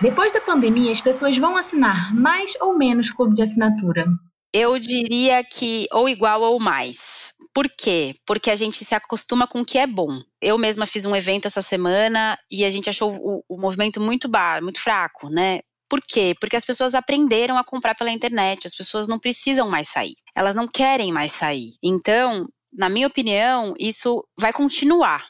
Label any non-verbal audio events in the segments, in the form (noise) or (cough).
Depois da pandemia, as pessoas vão assinar mais ou menos clube de assinatura? Eu diria que ou igual ou mais. Por quê? Porque a gente se acostuma com o que é bom. Eu mesma fiz um evento essa semana e a gente achou o, o movimento muito bar, muito fraco, né? Por quê? Porque as pessoas aprenderam a comprar pela internet, as pessoas não precisam mais sair, elas não querem mais sair. Então, na minha opinião, isso vai continuar.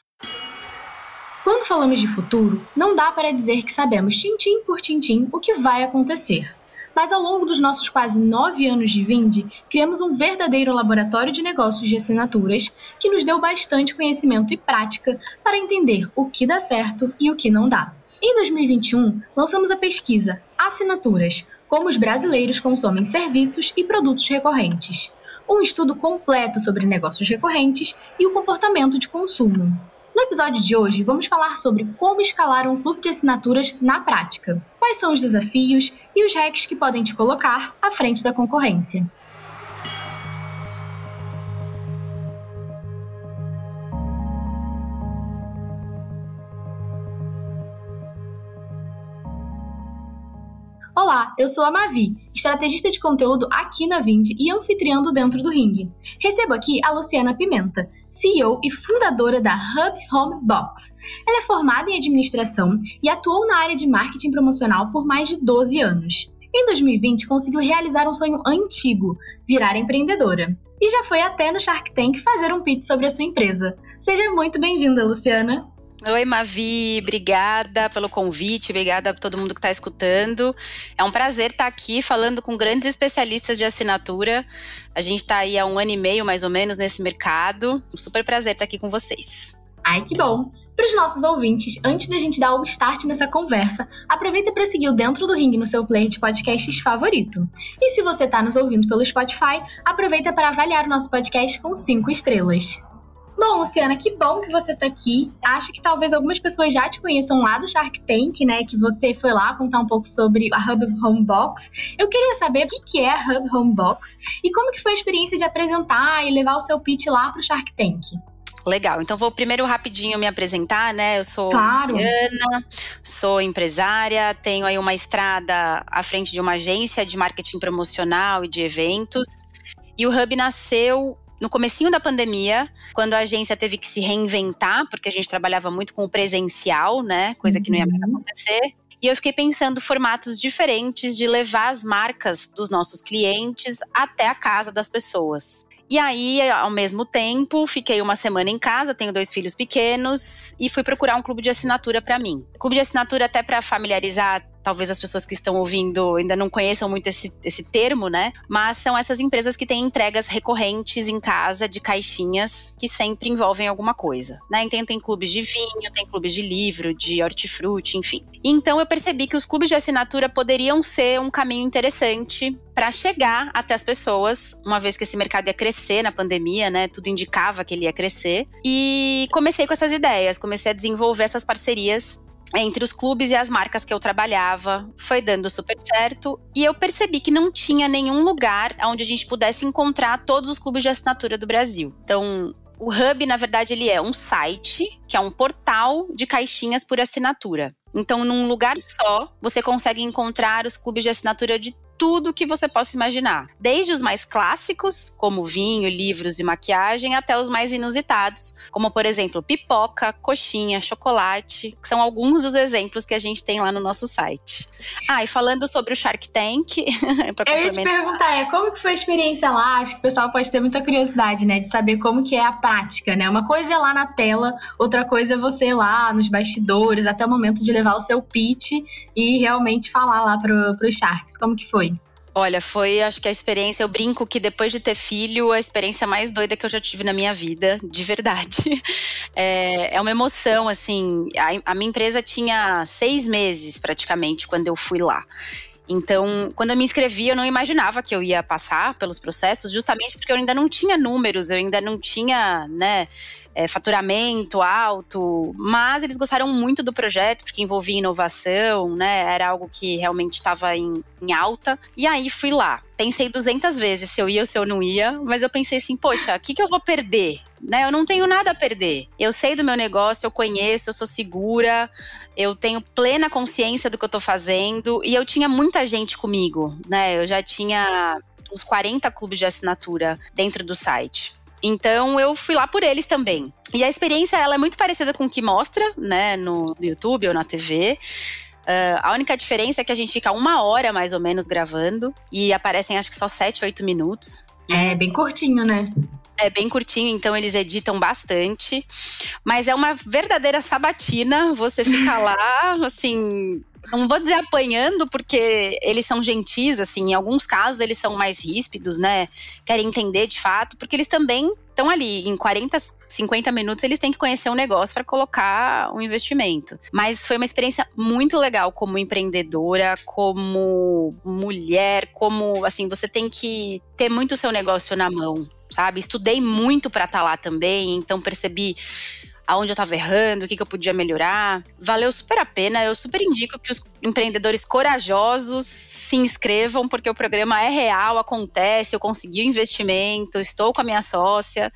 Quando falamos de futuro, não dá para dizer que sabemos tintim por tintim o que vai acontecer. Mas ao longo dos nossos quase nove anos de Vinde, criamos um verdadeiro laboratório de negócios de assinaturas que nos deu bastante conhecimento e prática para entender o que dá certo e o que não dá. Em 2021, lançamos a pesquisa Assinaturas: Como os brasileiros consomem serviços e produtos recorrentes. Um estudo completo sobre negócios recorrentes e o comportamento de consumo. No episódio de hoje, vamos falar sobre como escalar um clube de assinaturas na prática. Quais são os desafios e os hacks que podem te colocar à frente da concorrência. Olá, eu sou a Mavi, estrategista de conteúdo aqui na Vind e anfitriã do Dentro do Ring. Recebo aqui a Luciana Pimenta, CEO e fundadora da Hub Home Box. Ela é formada em administração e atuou na área de marketing promocional por mais de 12 anos. Em 2020, conseguiu realizar um sonho antigo, virar empreendedora. E já foi até no Shark Tank fazer um pitch sobre a sua empresa. Seja muito bem-vinda, Luciana. Oi, Mavi, obrigada pelo convite, obrigada a todo mundo que está escutando. É um prazer estar aqui falando com grandes especialistas de assinatura. A gente está aí há um ano e meio, mais ou menos, nesse mercado. Um super prazer estar aqui com vocês. Ai, que bom! Para os nossos ouvintes, antes da gente dar o start nessa conversa, aproveita para seguir o Dentro do Ring no seu player de podcasts favorito. E se você está nos ouvindo pelo Spotify, aproveita para avaliar o nosso podcast com 5 estrelas. Bom, Luciana, que bom que você está aqui. Acho que talvez algumas pessoas já te conheçam lá do Shark Tank, né? Que você foi lá contar um pouco sobre a Hub Home Box. Eu queria saber o que é a Hub Home Box e como que foi a experiência de apresentar e levar o seu pitch lá para o Shark Tank. Legal, então vou primeiro rapidinho me apresentar, né? Eu sou claro. Luciana, sou empresária, tenho aí uma estrada à frente de uma agência de marketing promocional e de eventos. E o Hub nasceu no comecinho da pandemia, quando a agência teve que se reinventar, porque a gente trabalhava muito com o presencial, né? Coisa uhum. que não ia mais uhum. acontecer. E eu fiquei pensando formatos diferentes de levar as marcas dos nossos clientes até a casa das pessoas. E aí, ao mesmo tempo, fiquei uma semana em casa, tenho dois filhos pequenos e fui procurar um clube de assinatura para mim. Clube de assinatura até para familiarizar talvez as pessoas que estão ouvindo ainda não conheçam muito esse, esse termo, né? Mas são essas empresas que têm entregas recorrentes em casa de caixinhas que sempre envolvem alguma coisa, né? Então tem clubes de vinho, tem clubes de livro, de hortifruti, enfim. Então eu percebi que os clubes de assinatura poderiam ser um caminho interessante para chegar até as pessoas, uma vez que esse mercado ia crescer na pandemia, né? Tudo indicava que ele ia crescer. E comecei com essas ideias, comecei a desenvolver essas parcerias entre os clubes e as marcas que eu trabalhava, foi dando super certo. E eu percebi que não tinha nenhum lugar onde a gente pudesse encontrar todos os clubes de assinatura do Brasil. Então, o Hub, na verdade, ele é um site, que é um portal de caixinhas por assinatura. Então, num lugar só, você consegue encontrar os clubes de assinatura de tudo que você possa imaginar. Desde os mais clássicos, como vinho, livros e maquiagem, até os mais inusitados, como por exemplo pipoca, coxinha, chocolate, que são alguns dos exemplos que a gente tem lá no nosso site. Ah, e falando sobre o Shark Tank. (laughs) Eu ia te perguntar, é, como que foi a experiência lá? Acho que o pessoal pode ter muita curiosidade, né? De saber como que é a prática, né? Uma coisa é lá na tela, outra coisa é você lá nos bastidores, até o momento de levar o seu pitch e realmente falar lá pro, pro Sharks. Como que foi? Olha, foi, acho que a experiência, eu brinco que depois de ter filho, a experiência mais doida que eu já tive na minha vida, de verdade. (laughs) É, é uma emoção, assim. A, a minha empresa tinha seis meses praticamente quando eu fui lá. Então, quando eu me inscrevi, eu não imaginava que eu ia passar pelos processos, justamente porque eu ainda não tinha números, eu ainda não tinha, né, é, faturamento alto, mas eles gostaram muito do projeto, porque envolvia inovação, né? Era algo que realmente estava em, em alta. E aí fui lá. Pensei 200 vezes se eu ia ou se eu não ia, mas eu pensei assim, poxa, o que, que eu vou perder? Né, eu não tenho nada a perder. Eu sei do meu negócio, eu conheço, eu sou segura, eu tenho plena consciência do que eu tô fazendo e eu tinha muita gente comigo, né? Eu já tinha uns 40 clubes de assinatura dentro do site. Então eu fui lá por eles também. E a experiência ela é muito parecida com o que mostra, né, no YouTube ou na TV. Uh, ah, a única diferença é que a gente fica uma hora mais ou menos gravando e aparecem acho que só 7, 8 minutos. É bem curtinho, né? É bem curtinho, então eles editam bastante. Mas é uma verdadeira sabatina. Você fica lá, (laughs) assim, não vou dizer apanhando, porque eles são gentis, assim, em alguns casos eles são mais ríspidos, né? Querem entender de fato, porque eles também estão ali, em 40, 50 minutos, eles têm que conhecer um negócio para colocar um investimento. Mas foi uma experiência muito legal como empreendedora, como mulher, como, assim, você tem que ter muito o seu negócio na mão, sabe? Estudei muito para estar tá lá também, então percebi aonde eu estava errando, o que, que eu podia melhorar. Valeu super a pena. Eu super indico que os empreendedores corajosos se inscrevam, porque o programa é real, acontece, eu consegui o investimento, estou com a minha sócia.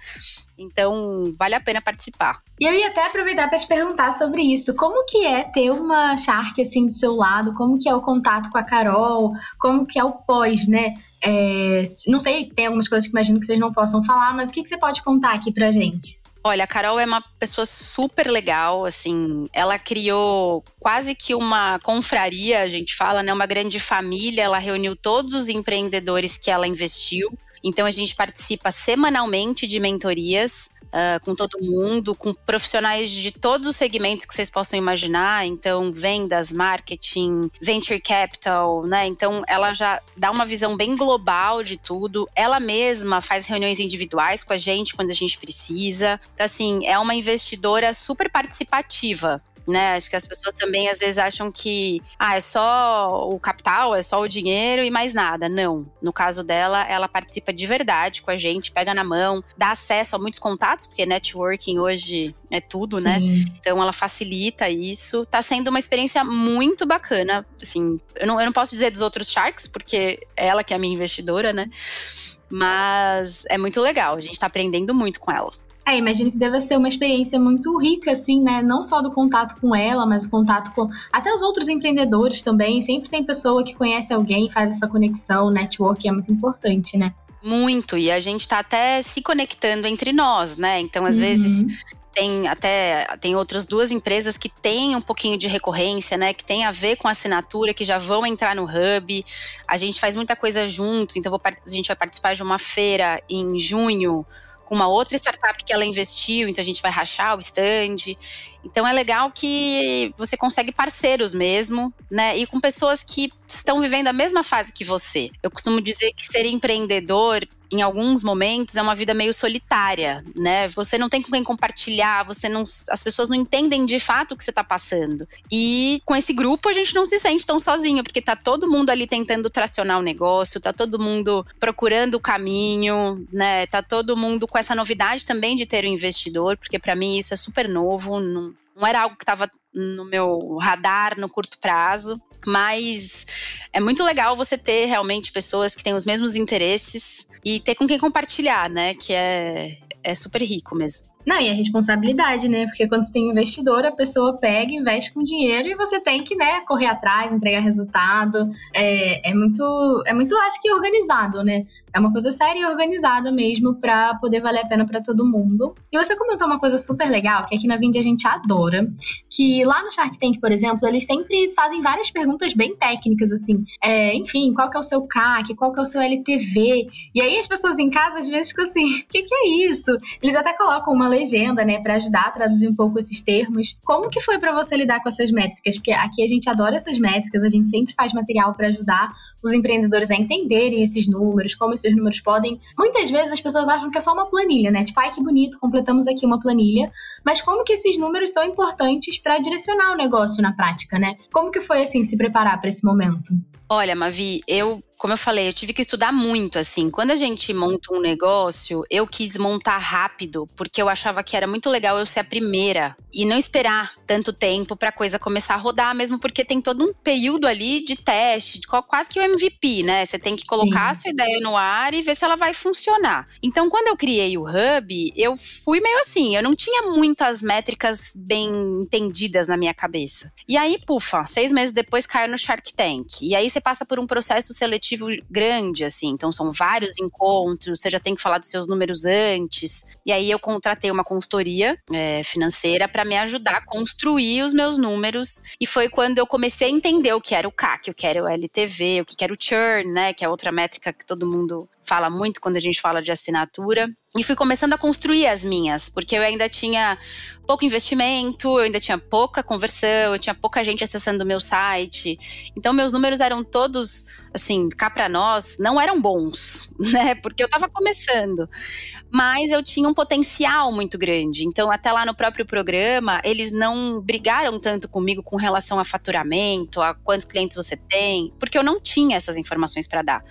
Então, vale a pena participar. E eu ia até aproveitar para te perguntar sobre isso. Como que é ter uma Shark assim do seu lado? Como que é o contato com a Carol? Como que é o pós, né? É, não sei, tem algumas coisas que imagino que vocês não possam falar, mas o que, que você pode contar aqui pra gente? Olha, a Carol é uma pessoa super legal, assim, ela criou quase que uma confraria, a gente fala, né, uma grande família, ela reuniu todos os empreendedores que ela investiu. Então a gente participa semanalmente de mentorias uh, com todo mundo, com profissionais de todos os segmentos que vocês possam imaginar. Então, vendas, marketing, venture capital, né? Então, ela já dá uma visão bem global de tudo. Ela mesma faz reuniões individuais com a gente quando a gente precisa. Então, assim, é uma investidora super participativa né? Acho que as pessoas também às vezes acham que ah, é só o capital, é só o dinheiro e mais nada. Não. No caso dela, ela participa de verdade com a gente, pega na mão, dá acesso a muitos contatos, porque networking hoje é tudo, né? Sim. né? Então ela facilita isso. Tá sendo uma experiência muito bacana. Assim, eu não, eu não posso dizer dos outros Sharks, porque é ela que é a minha investidora, né? Mas é muito legal, a gente tá aprendendo muito com ela. É, imagino que deve ser uma experiência muito rica, assim, né? Não só do contato com ela, mas o contato com até os outros empreendedores também. Sempre tem pessoa que conhece alguém, faz essa conexão, o network é muito importante, né? Muito, e a gente tá até se conectando entre nós, né? Então, às uhum. vezes, tem até tem outras duas empresas que têm um pouquinho de recorrência, né? Que tem a ver com assinatura, que já vão entrar no hub. A gente faz muita coisa juntos, então vou, a gente vai participar de uma feira em junho com uma outra startup que ela investiu, então a gente vai rachar o stand. Então é legal que você consegue parceiros mesmo, né? E com pessoas que estão vivendo a mesma fase que você. Eu costumo dizer que ser empreendedor em alguns momentos é uma vida meio solitária, né? Você não tem com quem compartilhar, você não, as pessoas não entendem de fato o que você está passando. E com esse grupo a gente não se sente tão sozinho, porque tá todo mundo ali tentando tracionar o negócio, tá todo mundo procurando o caminho, né? Tá todo mundo com essa novidade também de ter um investidor, porque para mim isso é super novo, não, não era algo que estava no meu radar no curto prazo, mas é muito legal você ter realmente pessoas que têm os mesmos interesses e ter com quem compartilhar, né? Que é, é super rico mesmo. Não, e a responsabilidade, né? Porque quando você tem investidor, a pessoa pega, investe com dinheiro e você tem que, né, correr atrás, entregar resultado. É, é muito, é muito, acho que organizado, né? É uma coisa séria e organizada mesmo para poder valer a pena para todo mundo. E você comentou uma coisa super legal, que aqui na Vind a gente adora, que lá no Shark Tank, por exemplo, eles sempre fazem várias perguntas bem técnicas, assim. É, enfim, qual que é o seu CAC, qual que é o seu LTV? E aí as pessoas em casa às vezes ficam assim, (laughs) o que, que é isso? Eles até colocam uma legenda, né, para ajudar a traduzir um pouco esses termos. Como que foi para você lidar com essas métricas? Porque aqui a gente adora essas métricas, a gente sempre faz material para ajudar os empreendedores a entenderem esses números, como esses números podem. Muitas vezes as pessoas acham que é só uma planilha, né? Tipo, ai que bonito, completamos aqui uma planilha. Mas como que esses números são importantes para direcionar o negócio na prática, né? Como que foi assim se preparar para esse momento? Olha, Mavi, eu como eu falei, eu tive que estudar muito, assim. Quando a gente monta um negócio, eu quis montar rápido, porque eu achava que era muito legal eu ser a primeira e não esperar tanto tempo para a coisa começar a rodar, mesmo porque tem todo um período ali de teste, de quase que o MVP, né? Você tem que colocar Sim. a sua ideia no ar e ver se ela vai funcionar. Então, quando eu criei o Hub, eu fui meio assim, eu não tinha muitas métricas bem entendidas na minha cabeça. E aí, pufa, seis meses depois caiu no Shark Tank. E aí você passa por um processo seletivo grande, assim. Então, são vários encontros, você já tem que falar dos seus números antes. E aí, eu contratei uma consultoria é, financeira para me ajudar a construir os meus números. E foi quando eu comecei a entender o que era o CAC, o que era o LTV, o que era o churn, né? Que é outra métrica que todo mundo fala muito quando a gente fala de assinatura. E fui começando a construir as minhas, porque eu ainda tinha pouco investimento, eu ainda tinha pouca conversão, eu tinha pouca gente acessando o meu site. Então, meus números eram todos, assim, cá para nós, não eram bons, (laughs) né? Porque eu estava começando. Mas eu tinha um potencial muito grande. Então, até lá no próprio programa, eles não brigaram tanto comigo com relação a faturamento, a quantos clientes você tem, porque eu não tinha essas informações para dar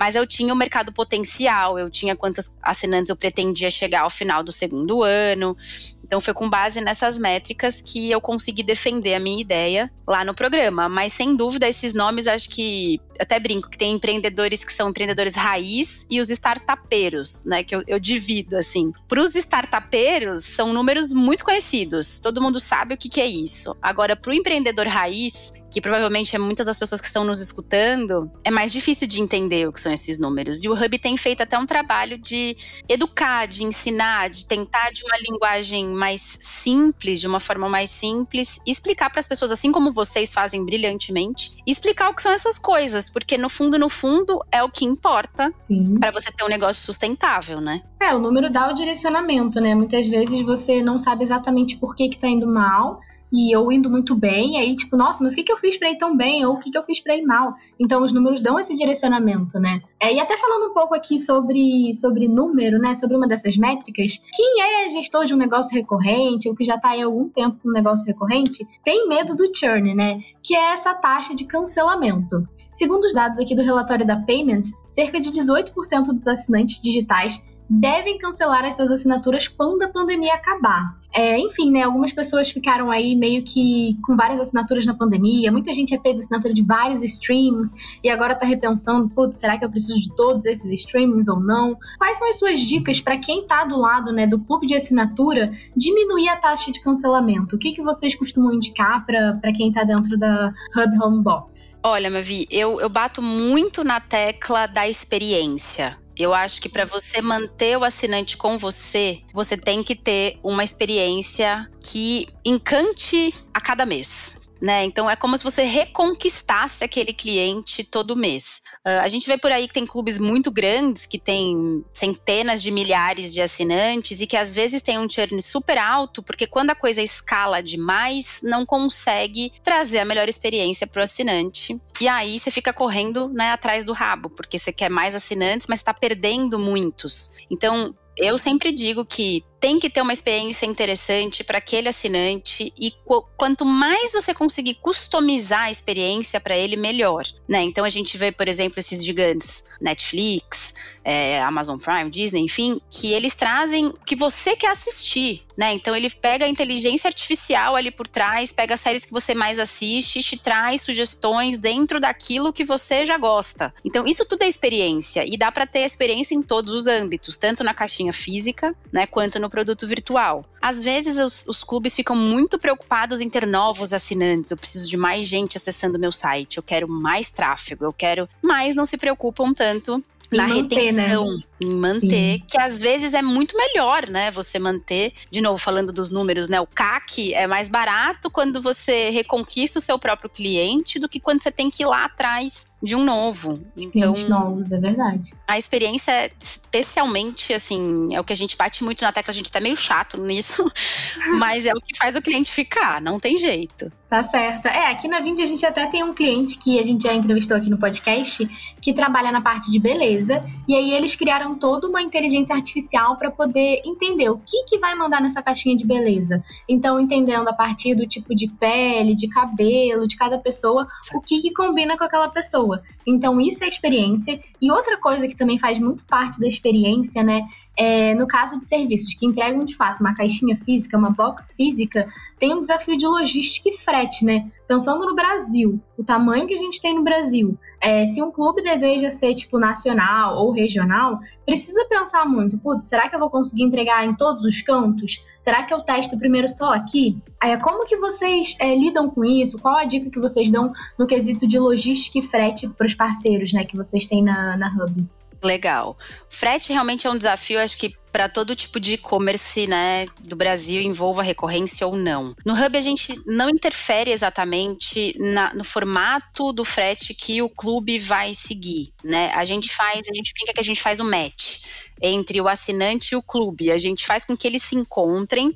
mas eu tinha o mercado potencial, eu tinha quantas assinantes eu pretendia chegar ao final do segundo ano. Então foi com base nessas métricas que eu consegui defender a minha ideia lá no programa. Mas sem dúvida, esses nomes acho que até brinco que tem empreendedores que são empreendedores raiz e os startupeiros, né? Que eu, eu divido assim. Para os startupeiros, são números muito conhecidos. Todo mundo sabe o que, que é isso. Agora, para o empreendedor raiz, que provavelmente é muitas das pessoas que estão nos escutando, é mais difícil de entender o que são esses números. E o Hub tem feito até um trabalho de educar, de ensinar, de tentar de uma linguagem mais simples, de uma forma mais simples, explicar para as pessoas, assim como vocês fazem brilhantemente, explicar o que são essas coisas, porque no fundo, no fundo, é o que importa para você ter um negócio sustentável, né? É, o número dá o direcionamento, né? Muitas vezes você não sabe exatamente por que, que tá indo mal, e eu indo muito bem, aí tipo, nossa, mas o que, que eu fiz pra ir tão bem? Ou o que, que eu fiz pra ir mal? Então os números dão esse direcionamento, né? É, e até falando um pouco aqui sobre, sobre número, né? Sobre uma dessas métricas, quem é gestor de um negócio recorrente, ou que já tá aí há algum tempo com um negócio recorrente, tem medo do churn, né? Que é essa taxa de cancelamento. Segundo os dados aqui do relatório da Payments, cerca de 18% dos assinantes digitais devem cancelar as suas assinaturas quando a pandemia acabar. É, enfim, né, algumas pessoas ficaram aí meio que com várias assinaturas na pandemia, muita gente fez assinatura de vários streamings e agora tá repensando, putz, será que eu preciso de todos esses streamings ou não? Quais são as suas dicas para quem tá do lado, né, do clube de assinatura diminuir a taxa de cancelamento? O que, que vocês costumam indicar para quem tá dentro da Hub Home Box? Olha, Mavi, eu, eu bato muito na tecla da experiência. Eu acho que para você manter o assinante com você, você tem que ter uma experiência que encante a cada mês. Né? Então é como se você reconquistasse aquele cliente todo mês. Uh, a gente vê por aí que tem clubes muito grandes, que tem centenas de milhares de assinantes e que às vezes tem um churn super alto, porque quando a coisa escala demais, não consegue trazer a melhor experiência para o assinante. E aí você fica correndo né, atrás do rabo, porque você quer mais assinantes, mas está perdendo muitos. Então, eu sempre digo que tem que ter uma experiência interessante para aquele assinante e qu quanto mais você conseguir customizar a experiência para ele, melhor, né? Então a gente vê, por exemplo, esses gigantes Netflix, é, Amazon Prime, Disney, enfim, que eles trazem o que você quer assistir, né? Então ele pega a inteligência artificial ali por trás, pega as séries que você mais assiste e te traz sugestões dentro daquilo que você já gosta. Então isso tudo é experiência e dá para ter experiência em todos os âmbitos, tanto na caixinha física, né, quanto no produto virtual. Às vezes os, os clubes ficam muito preocupados em ter novos assinantes. Eu preciso de mais gente acessando meu site, eu quero mais tráfego, eu quero, mas não se preocupam tanto na manter, né? retenção, né? em manter, Sim. que às vezes é muito melhor, né? Você manter, de novo falando dos números, né? O CAC é mais barato quando você reconquista o seu próprio cliente do que quando você tem que ir lá atrás de um novo. Então, Clientes novos, é verdade. A experiência, é especialmente, assim, é o que a gente bate muito na tecla, a gente tá meio chato nisso, (laughs) mas é o que faz o cliente ficar, não tem jeito. Tá certo. É, aqui na Vind a gente até tem um cliente que a gente já entrevistou aqui no podcast, que trabalha na parte de beleza, e aí eles criaram toda uma inteligência artificial para poder entender o que, que vai mandar nessa caixinha de beleza. Então, entendendo a partir do tipo de pele, de cabelo, de cada pessoa, o que, que combina com aquela pessoa. Então, isso é experiência. E outra coisa que também faz muito parte da experiência, né? É, no caso de serviços que entregam de fato uma caixinha física, uma box física, tem um desafio de logística e frete, né? Pensando no Brasil, o tamanho que a gente tem no Brasil, é, se um clube deseja ser tipo nacional ou regional, precisa pensar muito, putz, será que eu vou conseguir entregar em todos os cantos? Será que eu testo primeiro só aqui? Aí, como que vocês é, lidam com isso? Qual a dica que vocês dão no quesito de logística e frete para os parceiros, né, que vocês têm na, na Hub? Legal. Frete realmente é um desafio, acho que para todo tipo de e-commerce, né, do Brasil, envolva recorrência ou não. No Hub a gente não interfere exatamente na, no formato do frete que o clube vai seguir, né? A gente faz, a gente brinca que a gente faz o match entre o assinante e o clube. A gente faz com que eles se encontrem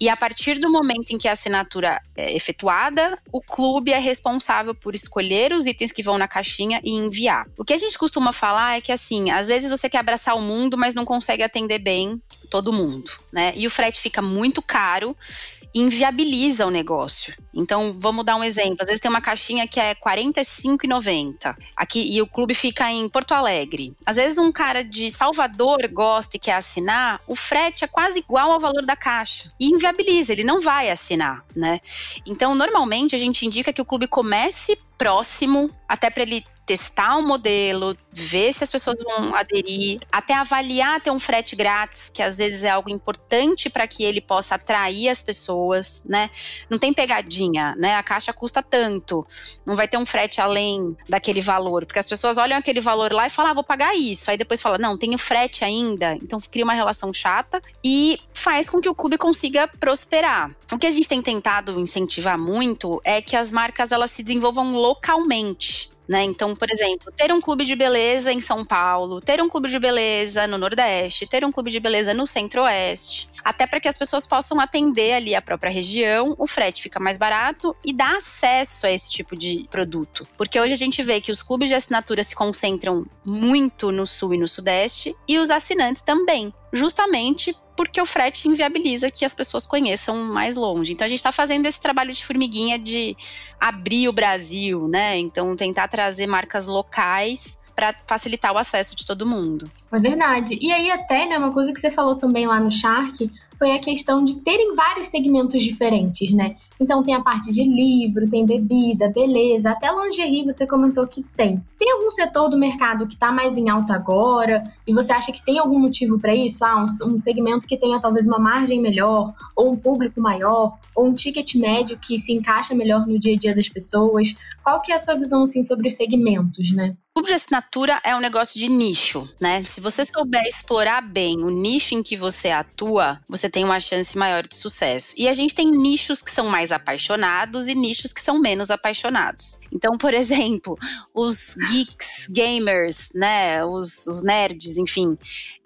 e a partir do momento em que a assinatura é efetuada, o clube é responsável por escolher os itens que vão na caixinha e enviar. O que a gente costuma falar é que assim, às vezes você quer abraçar o mundo, mas não consegue atender bem todo mundo, né? E o frete fica muito caro inviabiliza o negócio. Então, vamos dar um exemplo. Às vezes tem uma caixinha que é R$ 45,90. Aqui e o clube fica em Porto Alegre. Às vezes um cara de Salvador gosta e quer assinar, o frete é quase igual ao valor da caixa. E inviabiliza, ele não vai assinar, né? Então, normalmente a gente indica que o clube comece próximo, até para ele testar o modelo, ver se as pessoas vão aderir, até avaliar ter um frete grátis, que às vezes é algo importante para que ele possa atrair as pessoas, né? Não tem pegadinha, né? A caixa custa tanto, não vai ter um frete além daquele valor, porque as pessoas olham aquele valor lá e falam, ah, vou pagar isso, aí depois fala, não, tem o frete ainda, então cria uma relação chata e faz com que o clube consiga prosperar. O que a gente tem tentado incentivar muito é que as marcas elas se desenvolvam localmente. Né? Então, por exemplo, ter um clube de beleza em São Paulo, ter um clube de beleza no Nordeste, ter um clube de beleza no Centro-Oeste, até para que as pessoas possam atender ali a própria região, o frete fica mais barato e dá acesso a esse tipo de produto. Porque hoje a gente vê que os clubes de assinatura se concentram muito no Sul e no Sudeste e os assinantes também, justamente porque o frete inviabiliza que as pessoas conheçam mais longe. Então a gente está fazendo esse trabalho de formiguinha de abrir o Brasil, né? Então tentar trazer marcas locais para facilitar o acesso de todo mundo. É verdade. E aí até, né, uma coisa que você falou também lá no Shark foi a questão de terem vários segmentos diferentes, né? Então tem a parte de livro, tem bebida, beleza, até lingerie você comentou que tem. Tem algum setor do mercado que está mais em alta agora e você acha que tem algum motivo para isso? Ah, um, um, segmento que tenha talvez uma margem melhor, ou um público maior, ou um ticket médio que se encaixa melhor no dia a dia das pessoas. Qual que é a sua visão assim sobre os segmentos, né? Clube de assinatura é um negócio de nicho, né? Se você souber explorar bem o nicho em que você atua, você tem uma chance maior de sucesso. E a gente tem nichos que são mais apaixonados e nichos que são menos apaixonados. Então, por (laughs) exemplo, os geeks, gamers, né, os, os nerds, enfim,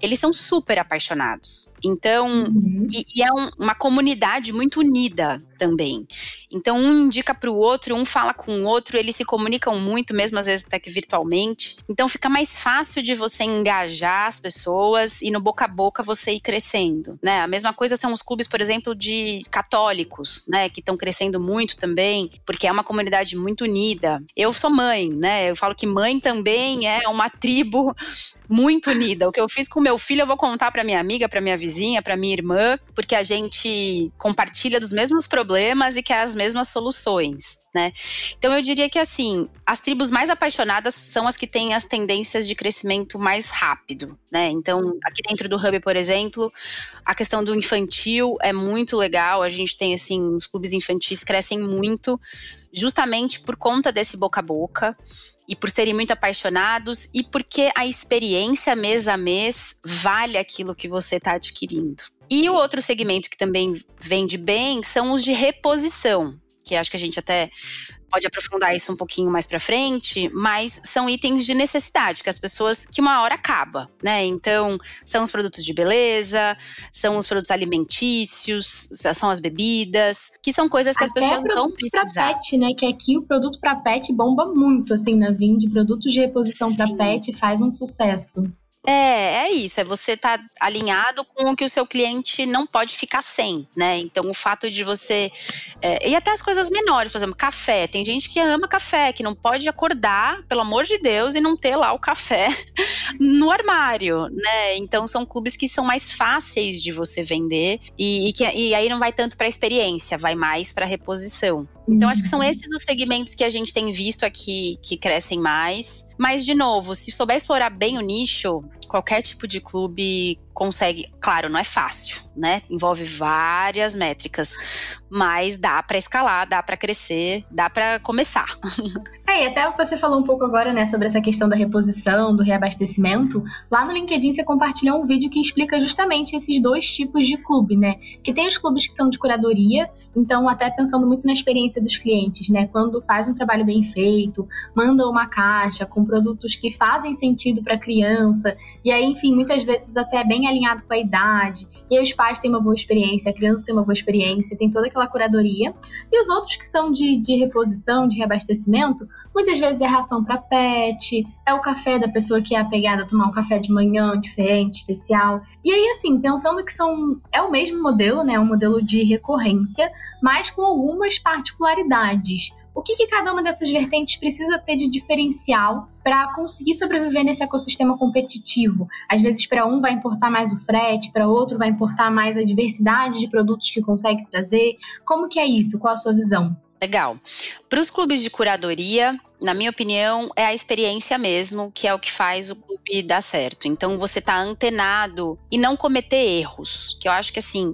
eles são super apaixonados. Então, uhum. e, e, é um, uma comunidade muito unida também. Então, um indica para o outro, um fala com o outro, eles se comunicam muito, mesmo às vezes até que virtualmente. Então, fica mais fácil de você engajar as pessoas e no boca a boca você ir crescendo, né? A mesma coisa são os clubes, por exemplo, de católicos, né, que estão crescendo muito também, porque é uma comunidade muito unida. Eu sou mãe, né? Eu falo que mãe também é uma tribo (laughs) muito unida. O que eu fiz com meu filho, eu vou contar para minha amiga, para minha vizinha, para minha irmã, porque a gente compartilha dos mesmos problemas e quer as mesmas soluções né? Então eu diria que assim, as tribos mais apaixonadas são as que têm as tendências de crescimento mais rápido, né? Então, aqui dentro do Hub, por exemplo, a questão do infantil é muito legal. A gente tem assim, os clubes infantis crescem muito justamente por conta desse boca a boca e por serem muito apaixonados e porque a experiência mês a mês vale aquilo que você está adquirindo. E o outro segmento que também vende bem são os de reposição, que acho que a gente até pode aprofundar isso um pouquinho mais para frente, mas são itens de necessidade que as pessoas que uma hora acaba, né? Então, são os produtos de beleza, são os produtos alimentícios, são as bebidas, que são coisas que Até as pessoas vão precisar. Pra pet, né? Que aqui o produto para pet bomba muito, assim, na Vind, produtos de reposição para pet faz um sucesso. É, é isso. É você estar tá alinhado com o que o seu cliente não pode ficar sem, né? Então, o fato de você. É, e até as coisas menores, por exemplo, café. Tem gente que ama café, que não pode acordar, pelo amor de Deus, e não ter lá o café (laughs) no armário, né? Então, são clubes que são mais fáceis de você vender e, e, que, e aí não vai tanto para experiência, vai mais para reposição. Então, acho que são uhum. esses os segmentos que a gente tem visto aqui que crescem mais. Mas, de novo, se souber explorar bem o nicho, qualquer tipo de clube consegue. Claro, não é fácil, né? Envolve várias métricas, mas dá para escalar, dá para crescer, dá para começar. (laughs) É, e até você falou um pouco agora, né, sobre essa questão da reposição, do reabastecimento. Lá no LinkedIn você compartilhou um vídeo que explica justamente esses dois tipos de clube, né? Que tem os clubes que são de curadoria, então até pensando muito na experiência dos clientes, né? Quando faz um trabalho bem feito, manda uma caixa com produtos que fazem sentido para criança, e aí, enfim, muitas vezes até bem alinhado com a idade. E aí os pais têm uma boa experiência, a criança tem uma boa experiência, tem toda aquela curadoria. E os outros que são de, de reposição, de reabastecimento, muitas vezes é ração para pet, é o café da pessoa que é apegada a tomar um café de manhã diferente, especial. E aí, assim, pensando que são é o mesmo modelo, né? Um modelo de recorrência, mas com algumas particularidades o que, que cada uma dessas vertentes precisa ter de diferencial para conseguir sobreviver nesse ecossistema competitivo. Às vezes, para um vai importar mais o frete, para outro vai importar mais a diversidade de produtos que consegue trazer. Como que é isso? Qual a sua visão? Legal. Para os clubes de curadoria, na minha opinião, é a experiência mesmo que é o que faz o clube dar certo. Então, você tá antenado e não cometer erros. Que eu acho que assim,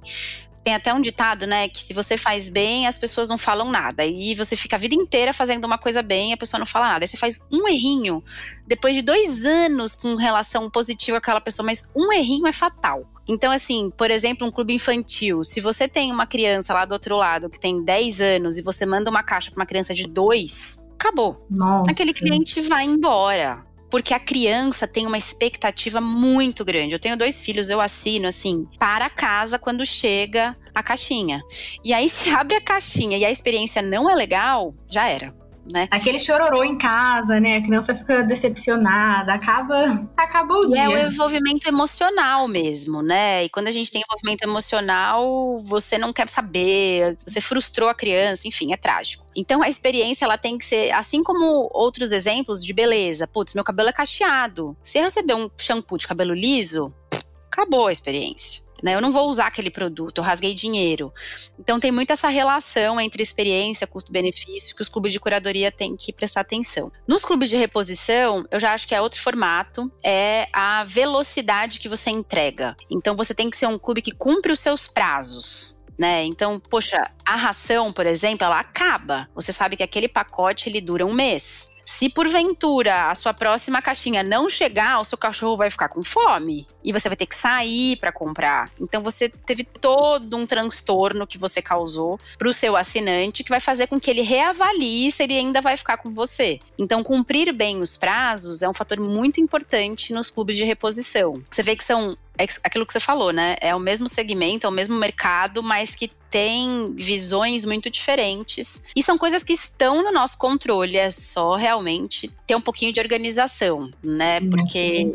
tem até um ditado, né, que se você faz bem, as pessoas não falam nada. E você fica a vida inteira fazendo uma coisa bem e a pessoa não fala nada. Aí você faz um errinho, depois de dois anos com relação positiva com aquela pessoa, mas um errinho é fatal. Então, assim, por exemplo, um clube infantil, se você tem uma criança lá do outro lado que tem 10 anos e você manda uma caixa para uma criança de 2, acabou. Nossa. Aquele cliente vai embora porque a criança tem uma expectativa muito grande. Eu tenho dois filhos, eu assino assim, para casa quando chega a caixinha. E aí (laughs) se abre a caixinha e a experiência não é legal, já era né? Aquele chororô em casa, né? A criança fica decepcionada, acaba, acaba o dia. É o envolvimento emocional mesmo, né? E quando a gente tem envolvimento emocional, você não quer saber, você frustrou a criança, enfim, é trágico. Então a experiência ela tem que ser, assim como outros exemplos de beleza. Putz, meu cabelo é cacheado. Se eu receber um shampoo de cabelo liso, acabou a experiência. Né? Eu não vou usar aquele produto, eu rasguei dinheiro. Então tem muito essa relação entre experiência, custo-benefício que os clubes de curadoria têm que prestar atenção. Nos clubes de reposição, eu já acho que é outro formato, é a velocidade que você entrega. Então você tem que ser um clube que cumpre os seus prazos. Né? Então, poxa, a ração, por exemplo, ela acaba. Você sabe que aquele pacote ele dura um mês. Se porventura a sua próxima caixinha não chegar, o seu cachorro vai ficar com fome e você vai ter que sair para comprar. Então você teve todo um transtorno que você causou para o seu assinante que vai fazer com que ele reavalie se ele ainda vai ficar com você. Então cumprir bem os prazos é um fator muito importante nos clubes de reposição. Você vê que são é aquilo que você falou, né? É o mesmo segmento, é o mesmo mercado, mas que tem visões muito diferentes. E são coisas que estão no nosso controle, é só realmente ter um pouquinho de organização, né? Porque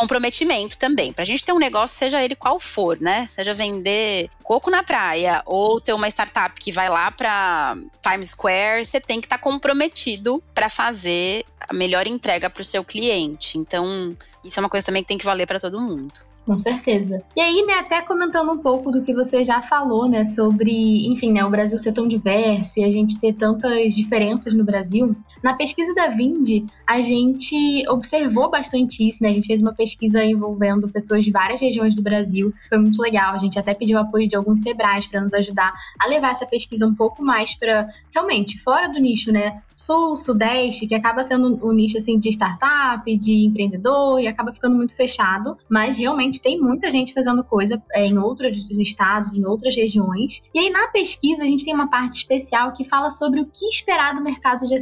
comprometimento também. Pra gente ter um negócio, seja ele qual for, né? Seja vender coco na praia ou ter uma startup que vai lá para Times Square, você tem que estar tá comprometido para fazer a melhor entrega para o seu cliente. Então, isso é uma coisa também que tem que valer para todo mundo. Com certeza. E aí, né, até comentando um pouco do que você já falou, né, sobre, enfim, né, o Brasil ser tão diverso e a gente ter tantas diferenças no Brasil, Na pesquisa da Vind, a gente observou bastante isso, né? A gente fez uma pesquisa envolvendo pessoas de várias regiões do Brasil. Foi muito legal. A gente até pediu apoio de alguns Sebrais para nos ajudar a levar essa pesquisa um pouco mais para realmente fora do nicho, né? Sul, Sudeste, que acaba sendo um nicho assim de startup, de empreendedor e acaba ficando muito fechado, mas realmente tem muita gente fazendo coisa é, em outros estados, em outras regiões. E aí na pesquisa a gente tem uma parte especial que fala sobre o que esperar do mercado de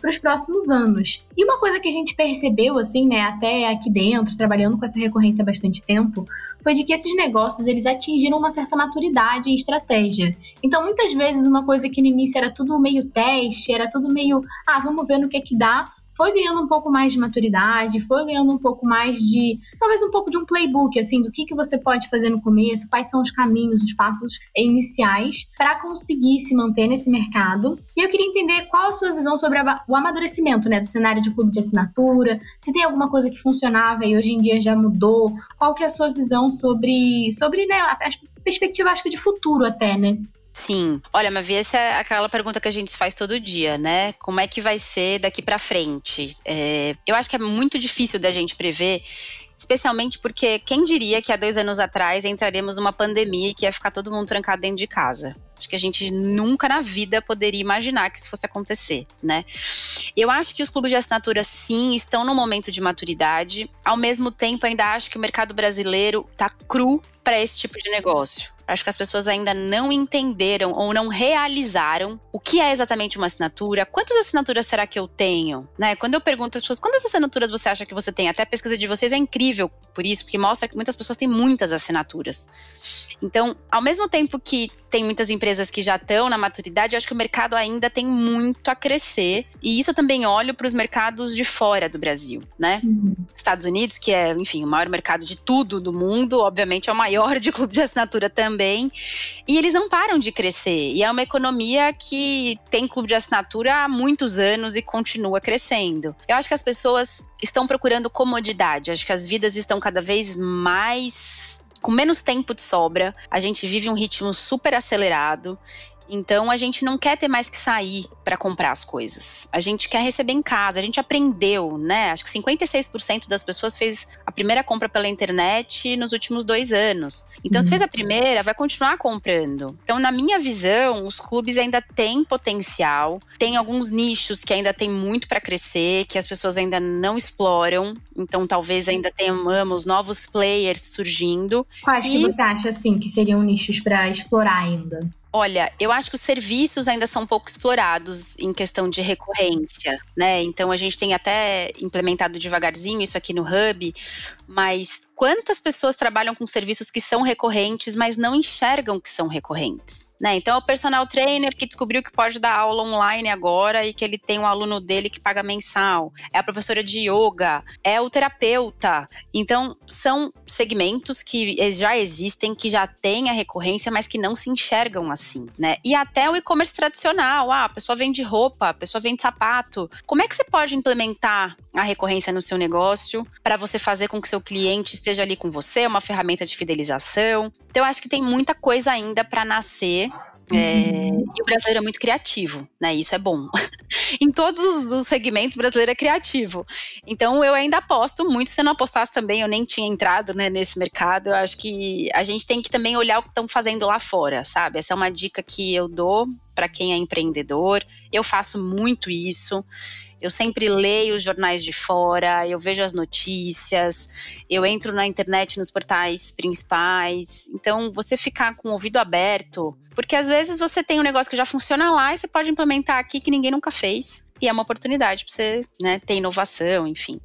para os próximos anos. E uma coisa que a gente percebeu assim, né, até aqui dentro, trabalhando com essa recorrência há bastante tempo, foi de que esses negócios eles atingiram uma certa maturidade e estratégia. Então, muitas vezes, uma coisa que no início era tudo meio teste, era tudo meio, ah, vamos ver no que é que dá, foi ganhando um pouco mais de maturidade, foi ganhando um pouco mais de, talvez um pouco de um playbook, assim, do que, que você pode fazer no começo, quais são os caminhos, os passos iniciais para conseguir se manter nesse mercado. E eu queria entender qual a sua visão sobre o amadurecimento, né, do cenário de clube de assinatura, se tem alguma coisa que funcionava e hoje em dia já mudou, qual que é a sua visão sobre, sobre né, a perspectiva, acho que de futuro até, né? Sim. Olha, Mavi, essa é aquela pergunta que a gente faz todo dia, né? Como é que vai ser daqui para frente? É, eu acho que é muito difícil da gente prever especialmente porque quem diria que há dois anos atrás entraremos numa pandemia e que ia ficar todo mundo trancado dentro de casa. Acho que a gente nunca na vida poderia imaginar que isso fosse acontecer, né? Eu acho que os clubes de assinatura, sim, estão num momento de maturidade. Ao mesmo tempo, ainda acho que o mercado brasileiro tá cru para esse tipo de negócio. Acho que as pessoas ainda não entenderam ou não realizaram o que é exatamente uma assinatura, quantas assinaturas será que eu tenho, né? Quando eu pergunto para as pessoas quantas assinaturas você acha que você tem, até a pesquisa de vocês é incrível por isso, porque mostra que muitas pessoas têm muitas assinaturas. Então, ao mesmo tempo que tem muitas empresas que já estão na maturidade, eu acho que o mercado ainda tem muito a crescer. E isso eu também olho para os mercados de fora do Brasil, né? Uhum. Estados Unidos, que é, enfim, o maior mercado de tudo do mundo, obviamente é o maior de clube de assinatura também. E eles não param de crescer. E é uma economia que tem clube de assinatura há muitos anos e continua crescendo. Eu acho que as pessoas estão procurando comodidade. Acho que as vidas estão cada vez mais com menos tempo de sobra, a gente vive um ritmo super acelerado então a gente não quer ter mais que sair para comprar as coisas. A gente quer receber em casa. A gente aprendeu, né? Acho que 56% das pessoas fez a primeira compra pela internet nos últimos dois anos. Então, se fez a primeira, vai continuar comprando. Então, na minha visão, os clubes ainda têm potencial. Tem alguns nichos que ainda tem muito para crescer, que as pessoas ainda não exploram. Então, talvez ainda tenhamos novos players surgindo. Quais e... que você acha assim que seriam nichos para explorar ainda? Olha, eu acho que os serviços ainda são pouco explorados em questão de recorrência, né? Então a gente tem até implementado devagarzinho isso aqui no Hub, mas quantas pessoas trabalham com serviços que são recorrentes, mas não enxergam que são recorrentes, né? Então é o personal trainer que descobriu que pode dar aula online agora e que ele tem um aluno dele que paga mensal, é a professora de yoga, é o terapeuta. Então são segmentos que já existem, que já têm a recorrência, mas que não se enxergam assim, né? E até o e-commerce tradicional, ah, a pessoa vende roupa, a pessoa vende sapato. Como é que você pode implementar a recorrência no seu negócio para você fazer com que seu cliente esteja ali com você, uma ferramenta de fidelização? Então, eu acho que tem muita coisa ainda para nascer é, uhum. e o brasileiro é muito criativo, né? Isso é bom. (laughs) em todos os, os, segmentos, o brasileiro é criativo. Então eu ainda aposto muito. Se eu não apostasse também, eu nem tinha entrado né, nesse mercado. Eu acho que a gente tem que também olhar o que estão fazendo lá fora, sabe? Essa é uma dica que eu dou para quem é empreendedor. Eu faço muito isso. Eu sempre leio os jornais de fora, eu vejo as notícias, eu entro na internet nos portais principais. Então, você ficar com o ouvido aberto, porque às vezes você tem um negócio que já funciona lá e você pode implementar aqui que ninguém nunca fez. E é uma oportunidade para você né, ter inovação, enfim.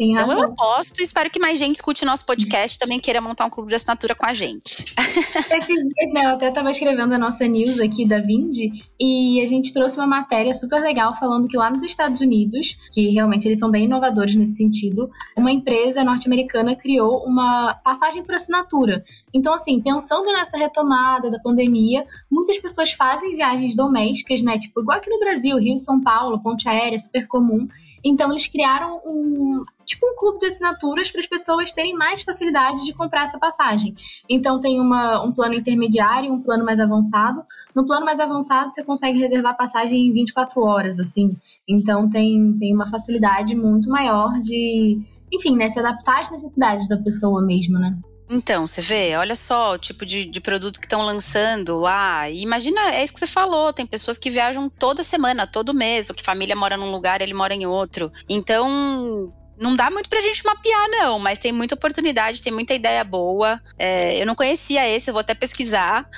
Tem então eu aposto e espero que mais gente escute nosso podcast e também queira montar um clube de assinatura com a gente. (laughs) Esses dias, né, eu até estava escrevendo a nossa news aqui da Vind e a gente trouxe uma matéria super legal falando que lá nos Estados Unidos, que realmente eles são bem inovadores nesse sentido, uma empresa norte-americana criou uma passagem por assinatura. Então, assim, pensando nessa retomada da pandemia, muitas pessoas fazem viagens domésticas, né? Tipo, igual aqui no Brasil, Rio, São Paulo, ponte aérea, super comum. Então eles criaram um tipo um clube de assinaturas para as pessoas terem mais facilidade de comprar essa passagem. Então tem uma, um plano intermediário, um plano mais avançado. No plano mais avançado você consegue reservar passagem em 24 horas, assim. Então tem, tem uma facilidade muito maior de, enfim, né, se adaptar às necessidades da pessoa mesmo, né? Então, você vê, olha só o tipo de, de produto que estão lançando lá. E imagina, é isso que você falou: tem pessoas que viajam toda semana, todo mês, ou que família mora num lugar, ele mora em outro. Então, não dá muito pra gente mapear, não, mas tem muita oportunidade, tem muita ideia boa. É, eu não conhecia esse, eu vou até pesquisar,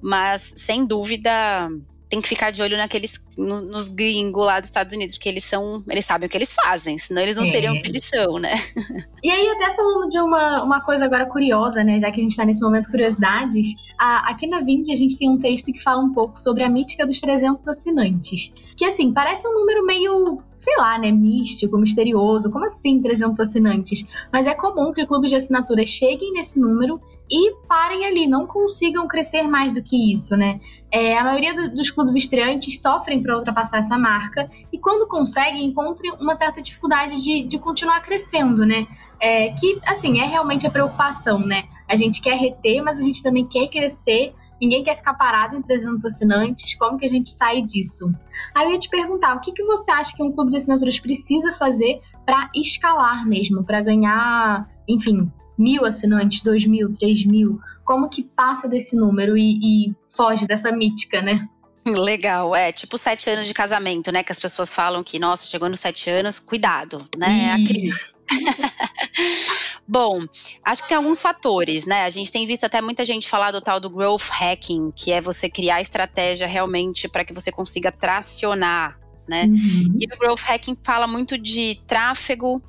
mas sem dúvida tem que ficar de olho naqueles no, nos gringos lá dos Estados Unidos, porque eles são, eles sabem o que eles fazem, senão eles não é. seriam o que eles são, né? (laughs) E aí, até falando de uma, uma coisa agora curiosa, né? Já que a gente tá nesse momento curiosidades, a, aqui na Vind a gente tem um texto que fala um pouco sobre a mítica dos 300 assinantes. Que assim, parece um número meio, sei lá, né, místico, misterioso. Como assim 300 assinantes? Mas é comum que clubes de assinatura cheguem nesse número e parem ali, não consigam crescer mais do que isso, né? É, a maioria do, dos clubes estreantes sofrem para ultrapassar essa marca e quando conseguem encontram uma certa dificuldade de, de continuar crescendo, né? É, que, assim, é realmente a preocupação, né? A gente quer reter, mas a gente também quer crescer. Ninguém quer ficar parado em 300 assinantes. Como que a gente sai disso? Aí eu ia te perguntar, o que, que você acha que um clube de assinaturas precisa fazer para escalar mesmo, para ganhar, enfim, mil assinantes, dois mil, três mil? Como que passa desse número e, e foge dessa mítica, né? Legal, é tipo sete anos de casamento, né? Que as pessoas falam que, nossa, chegou nos sete anos, cuidado, né? É a crise. (laughs) Bom, acho que tem alguns fatores, né? A gente tem visto até muita gente falar do tal do growth hacking, que é você criar estratégia realmente para que você consiga tracionar, né? Uhum. E o growth hacking fala muito de tráfego,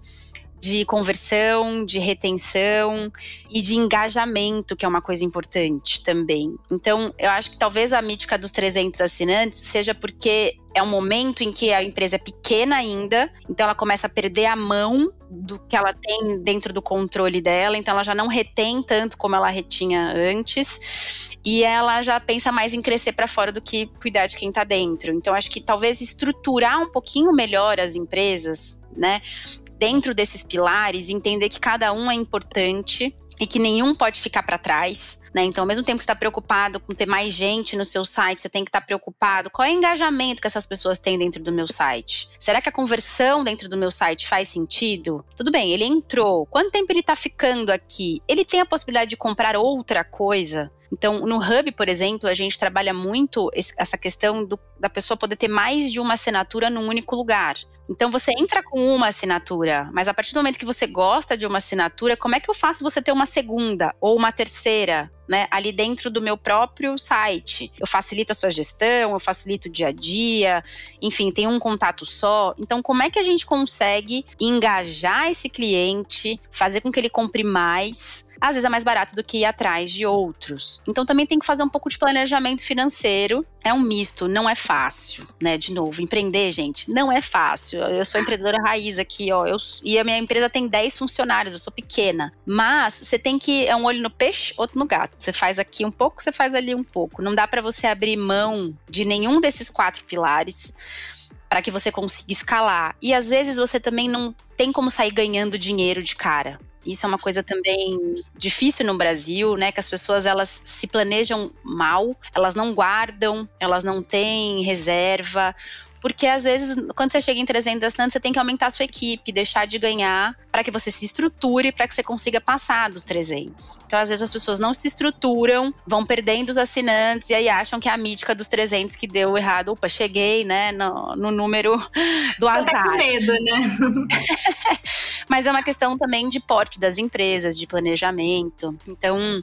de conversão, de retenção e de engajamento, que é uma coisa importante também. Então, eu acho que talvez a mítica dos 300 assinantes seja porque é um momento em que a empresa é pequena ainda, então ela começa a perder a mão do que ela tem dentro do controle dela, então ela já não retém tanto como ela retinha antes, e ela já pensa mais em crescer para fora do que cuidar de quem está dentro. Então acho que talvez estruturar um pouquinho melhor as empresas, né? Dentro desses pilares, entender que cada um é importante e que nenhum pode ficar para trás. Né? Então, ao mesmo tempo que está preocupado com ter mais gente no seu site, você tem que estar tá preocupado qual é o engajamento que essas pessoas têm dentro do meu site. Será que a conversão dentro do meu site faz sentido? Tudo bem, ele entrou. Quanto tempo ele está ficando aqui? Ele tem a possibilidade de comprar outra coisa? Então, no Hub, por exemplo, a gente trabalha muito essa questão do, da pessoa poder ter mais de uma assinatura num único lugar. Então, você entra com uma assinatura, mas a partir do momento que você gosta de uma assinatura, como é que eu faço você ter uma segunda ou uma terceira? Né, ali dentro do meu próprio site. Eu facilito a sua gestão, eu facilito o dia a dia, enfim, tem um contato só. Então, como é que a gente consegue engajar esse cliente, fazer com que ele compre mais às vezes é mais barato do que ir atrás de outros. Então também tem que fazer um pouco de planejamento financeiro. É um misto, não é fácil, né? De novo, empreender, gente, não é fácil. Eu sou empreendedora raiz aqui, ó. Eu, e a minha empresa tem 10 funcionários, eu sou pequena. Mas você tem que. É um olho no peixe, outro no gato. Você faz aqui um pouco, você faz ali um pouco. Não dá para você abrir mão de nenhum desses quatro pilares para que você consiga escalar. E às vezes você também não tem como sair ganhando dinheiro de cara. Isso é uma coisa também difícil no Brasil, né? Que as pessoas elas se planejam mal, elas não guardam, elas não têm reserva porque às vezes, quando você chega em 300 assinantes, você tem que aumentar a sua equipe, deixar de ganhar, para que você se estruture, para que você consiga passar dos 300. Então, às vezes, as pessoas não se estruturam, vão perdendo os assinantes e aí acham que é a mítica dos 300 que deu errado. Opa, cheguei, né, no, no número do azar. Tá com medo, né? (laughs) Mas é uma questão também de porte das empresas, de planejamento. Então,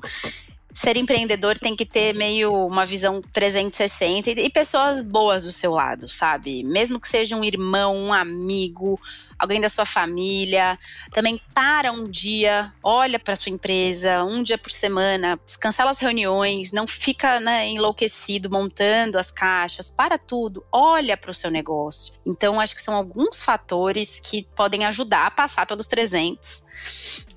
ser empreendedor tem que ter meio uma visão 360 e, pessoas boas do seu lado, sabe? Mesmo que seja um irmão, um amigo, alguém da sua família. Também para um dia, olha para sua empresa, um dia por semana, cancela as reuniões, não fica né, enlouquecido montando as caixas, para tudo, olha para o seu negócio. Então, acho que são alguns fatores que podem ajudar a passar pelos 300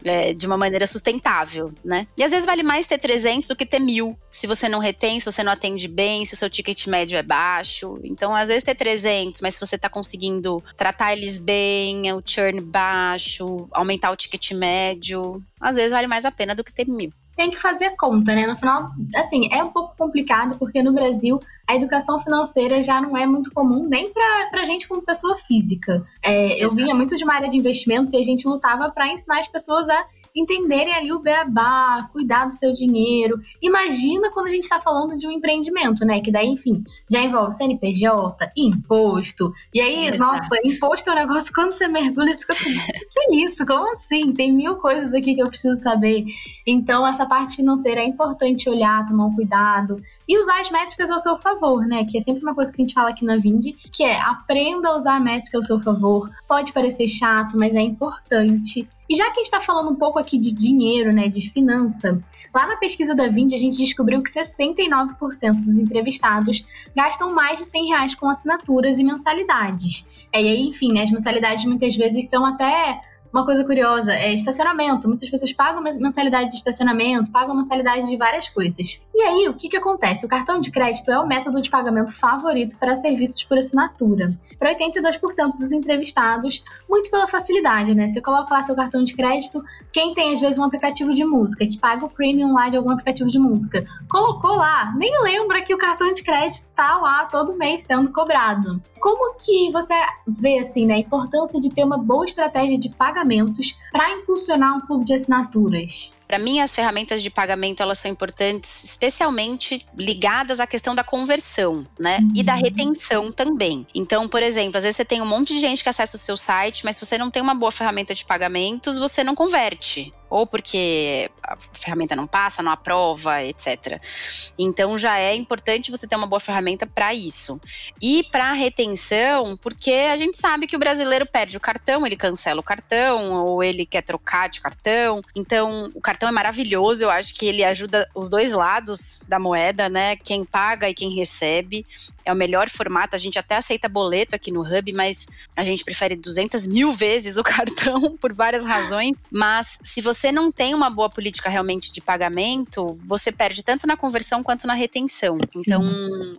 é, de uma maneira sustentável, né? E às vezes vale mais ter 300 do que ter mil, se você não retém, se você não atende bem, se o seu ticket médio é baixo. Então, às vezes ter 300, mas se você está conseguindo tratar eles bem, o churn baixo, aumentar o ticket médio, às vezes vale mais a pena do que ter mil tem que fazer conta, né? No final, assim, é um pouco complicado porque no Brasil a educação financeira já não é muito comum nem para gente como pessoa física. É, eu vinha muito de uma área de investimentos e a gente lutava para ensinar as pessoas a entenderem ali o beabá, cuidar do seu dinheiro. Imagina quando a gente está falando de um empreendimento, né? Que daí, enfim, já envolve CNPJ, imposto. E aí, Exato. nossa, imposto é um negócio, quando você mergulha, você fica assim, que é isso? Como assim? Tem mil coisas aqui que eu preciso saber. Então, essa parte financeira é importante olhar, tomar um cuidado e usar as métricas ao seu favor, né? Que é sempre uma coisa que a gente fala aqui na Vind, que é aprenda a usar a métrica ao seu favor. Pode parecer chato, mas é importante. E já que a gente está falando um pouco aqui de dinheiro, né, de finança, lá na pesquisa da Vind a gente descobriu que 69% dos entrevistados gastam mais de 100 reais com assinaturas e mensalidades. É, e aí, enfim, né, as mensalidades muitas vezes são até uma coisa curiosa é estacionamento. Muitas pessoas pagam mensalidade de estacionamento, pagam mensalidade de várias coisas. E aí, o que, que acontece? O cartão de crédito é o método de pagamento favorito para serviços por assinatura. Para 82% dos entrevistados, muito pela facilidade, né? Você coloca lá seu cartão de crédito, quem tem às vezes um aplicativo de música, que paga o premium lá de algum aplicativo de música, colocou lá, nem lembra que o cartão de crédito está lá todo mês sendo cobrado. Como que você vê assim, né, a importância de ter uma boa estratégia de pagamentos para impulsionar um clube de assinaturas? Para mim, as ferramentas de pagamento elas são importantes, especialmente ligadas à questão da conversão, né? Uhum. E da uhum. retenção também. Então, por exemplo, às vezes você tem um monte de gente que acessa o seu site, mas se você não tem uma boa ferramenta de pagamentos, você não converte ou porque a ferramenta não passa, não aprova, etc. Então já é importante você ter uma boa ferramenta para isso. E para retenção, porque a gente sabe que o brasileiro perde o cartão, ele cancela o cartão ou ele quer trocar de cartão. Então o cartão é maravilhoso, eu acho que ele ajuda os dois lados da moeda, né? Quem paga e quem recebe é o melhor formato. A gente até aceita boleto aqui no Hub, mas a gente prefere 200 mil vezes o (laughs) cartão por várias razões. Mas se você não tem uma boa política realmente de pagamento, você perde tanto na conversão quanto na retenção. Então,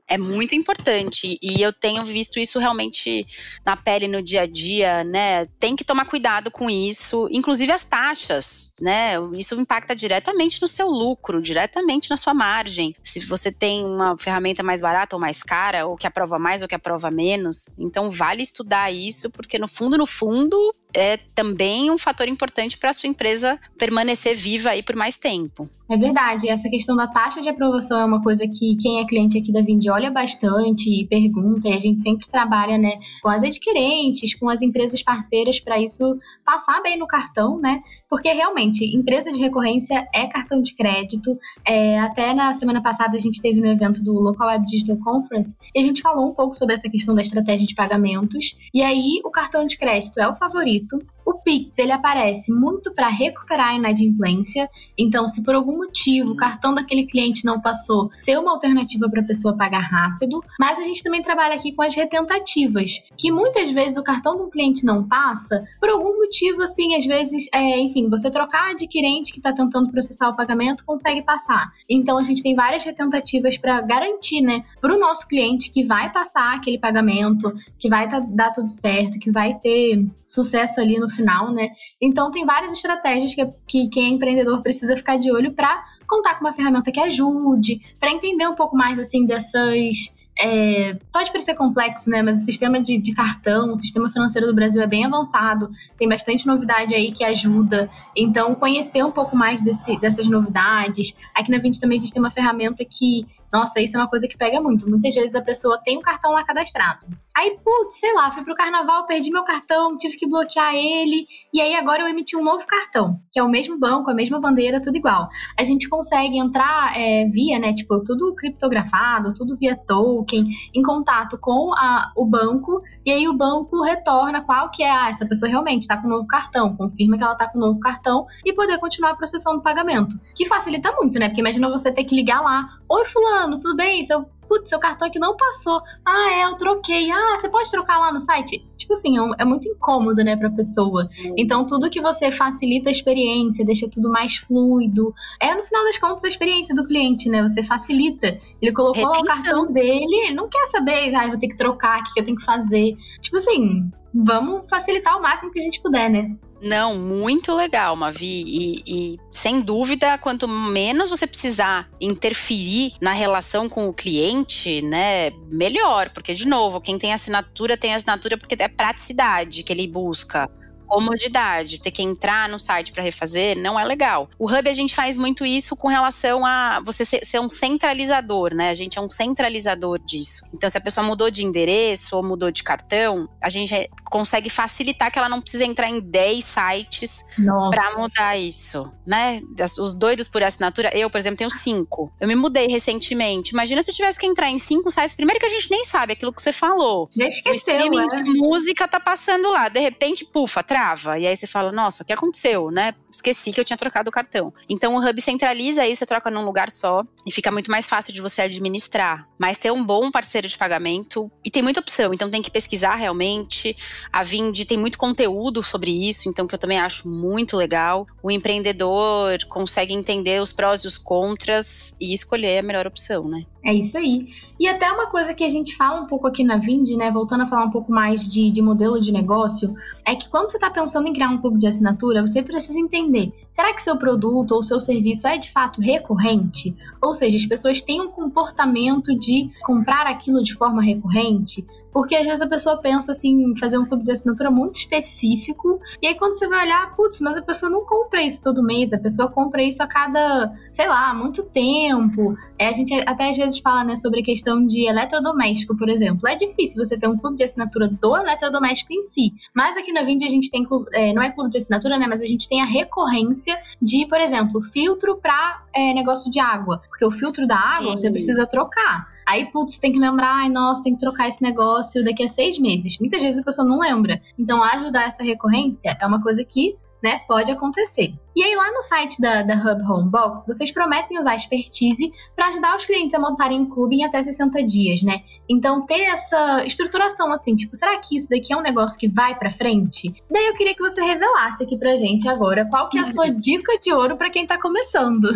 é muito importante. E eu tenho visto isso realmente na pele no dia a dia, né? Tem que tomar cuidado com isso, inclusive as taxas, né? Isso impacta diretamente no seu lucro, diretamente na sua margem. Se você tem uma ferramenta mais barata ou mais cara, ou que aprova mais ou que aprova menos. Então vale estudar isso, porque no fundo, no fundo, é também um fator importante para a sua empresa permanecer viva aí por mais tempo. É verdade, essa questão da taxa de aprovação é uma coisa que quem é cliente aqui da Vindi olha bastante e pergunta, e a gente sempre trabalha né, com as adquirentes, com as empresas parceiras para isso passar bem no cartão, né? Porque realmente, empresa de recorrência é cartão de crédito. É, até na semana passada a gente teve no evento do Local Web Digital Conference e a gente falou um pouco sobre essa questão da estratégia de pagamentos. E aí, o cartão de crédito é o favorito. O Pix, ele aparece muito para recuperar a inadimplência. Então, se por algum motivo Sim. o cartão daquele cliente não passou, ser uma alternativa para a pessoa pagar rápido. Mas a gente também trabalha aqui com as retentativas, que muitas vezes o cartão do cliente não passa por algum motivo, assim, às vezes, é, enfim, você trocar adquirente que está tentando processar o pagamento consegue passar. Então, a gente tem várias retentativas para garantir, né, para o nosso cliente que vai passar aquele pagamento, que vai tá, dar tudo certo, que vai ter sucesso ali no final, né? Então tem várias estratégias que, que quem é empreendedor precisa ficar de olho para contar com uma ferramenta que ajude, para entender um pouco mais assim dessas é, pode parecer complexo, né? Mas o sistema de, de, cartão, o sistema financeiro do Brasil é bem avançado, tem bastante novidade aí que ajuda. Então, conhecer um pouco mais desse, dessas novidades. Aqui na Vint também a gente tem uma ferramenta que, nossa, isso é uma coisa que pega muito. Muitas vezes a pessoa tem o um cartão lá cadastrado. Aí, putz, sei lá, fui pro carnaval, perdi meu cartão, tive que bloquear ele, e aí agora eu emiti um novo cartão, que é o mesmo banco, a mesma bandeira, tudo igual. A gente consegue entrar é, via, né, tipo, tudo criptografado, tudo via token, em contato com a, o banco, e aí o banco retorna qual que é, ah, essa pessoa realmente está com um novo cartão, confirma que ela está com um novo cartão e poder continuar processando o pagamento. Que facilita muito, né? Porque imagina você ter que ligar lá, oi fulano, tudo bem? Seu putz, seu cartão aqui não passou. Ah, é, eu troquei. Ah, você pode trocar lá no site? Tipo assim, é, é muito incômodo, né, pra pessoa. Então, tudo que você facilita a experiência, deixa tudo mais fluido, é, no final das contas, a experiência do cliente, né? Você facilita. Ele colocou lá o cartão dele, ele não quer saber, ah, vou ter que trocar, o que eu tenho que fazer. Tipo assim, vamos facilitar o máximo que a gente puder, né? Não, muito legal, Mavi. E, e, sem dúvida, quanto menos você precisar interferir na relação com o cliente, né, melhor. Porque, de novo, quem tem assinatura tem assinatura porque é praticidade que ele busca comodidade, ter que entrar no site para refazer, não é legal. O Hub a gente faz muito isso com relação a você ser, um centralizador, né? A gente é um centralizador disso. Então, se a pessoa mudou de endereço ou mudou de cartão, a gente consegue facilitar que ela não precisa entrar em 10 sites para mudar isso, né? Os doidos por assinatura, eu, por exemplo, tenho cinco. Eu me mudei recentemente. Imagina se eu tivesse que entrar em cinco sites. Primeiro que a gente nem sabe aquilo que você falou. Já esqueceu, o streaming é? de música tá passando lá. De repente, pufa, trava. E aí você fala, nossa, o que aconteceu, né? Esqueci que eu tinha trocado o cartão. Então o Hub centraliza isso, você troca num lugar só e fica muito mais fácil de você administrar. Mas ter um bom parceiro de pagamento e tem muita opção, então tem que pesquisar realmente. A Vind tem muito conteúdo sobre isso, então que eu também acho muito legal. O empreendedor consegue entender os prós e os contras e escolher a melhor opção, né? É isso aí. E até uma coisa que a gente fala um pouco aqui na Vind, né? Voltando a falar um pouco mais de, de modelo de negócio, é que quando você está pensando em criar um clube de assinatura, você precisa entender: será que seu produto ou seu serviço é de fato recorrente? Ou seja, as pessoas têm um comportamento de comprar aquilo de forma recorrente? Porque às vezes a pessoa pensa assim, em fazer um clube de assinatura muito específico, e aí quando você vai olhar, putz, mas a pessoa não compra isso todo mês, a pessoa compra isso a cada, sei lá, muito tempo. É, a gente até às vezes fala, né, sobre a questão de eletrodoméstico, por exemplo. É difícil você ter um clube de assinatura do eletrodoméstico em si. Mas aqui na Vind a gente tem, é, não é clube de assinatura, né, mas a gente tem a recorrência de, por exemplo, filtro para é, negócio de água. Porque o filtro da água Sim. você precisa trocar. Aí, putz, tem que lembrar, ai, nossa, tem que trocar esse negócio daqui a seis meses. Muitas vezes a pessoa não lembra. Então, ajudar essa recorrência é uma coisa que né, pode acontecer. E aí, lá no site da, da Hub Homebox, vocês prometem usar a expertise para ajudar os clientes a montarem um clube em até 60 dias, né? Então, ter essa estruturação assim, tipo, será que isso daqui é um negócio que vai para frente? Daí eu queria que você revelasse aqui pra gente agora qual que é a sua dica de ouro para quem tá começando.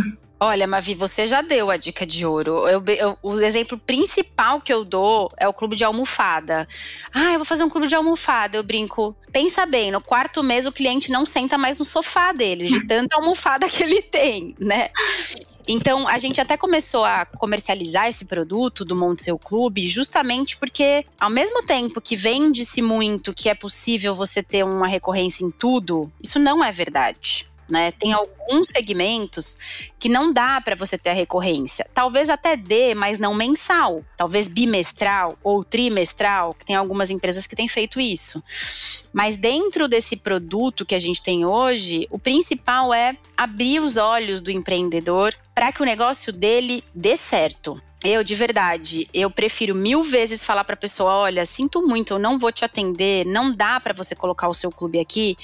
Olha, Mavi, você já deu a dica de ouro. Eu, eu, o exemplo principal que eu dou é o clube de almofada. Ah, eu vou fazer um clube de almofada. Eu brinco. Pensa bem, no quarto mês o cliente não senta mais no sofá dele, de tanta almofada que ele tem, né? Então, a gente até começou a comercializar esse produto do Monte Seu Clube, justamente porque, ao mesmo tempo que vende-se muito que é possível você ter uma recorrência em tudo, isso não é verdade né? Tem alguns segmentos que não dá para você ter a recorrência. Talvez até dê, mas não mensal. Talvez bimestral ou trimestral, que tem algumas empresas que têm feito isso. Mas dentro desse produto que a gente tem hoje, o principal é abrir os olhos do empreendedor para que o negócio dele dê certo. Eu, de verdade, eu prefiro mil vezes falar para a pessoa: olha, sinto muito, eu não vou te atender, não dá para você colocar o seu clube aqui,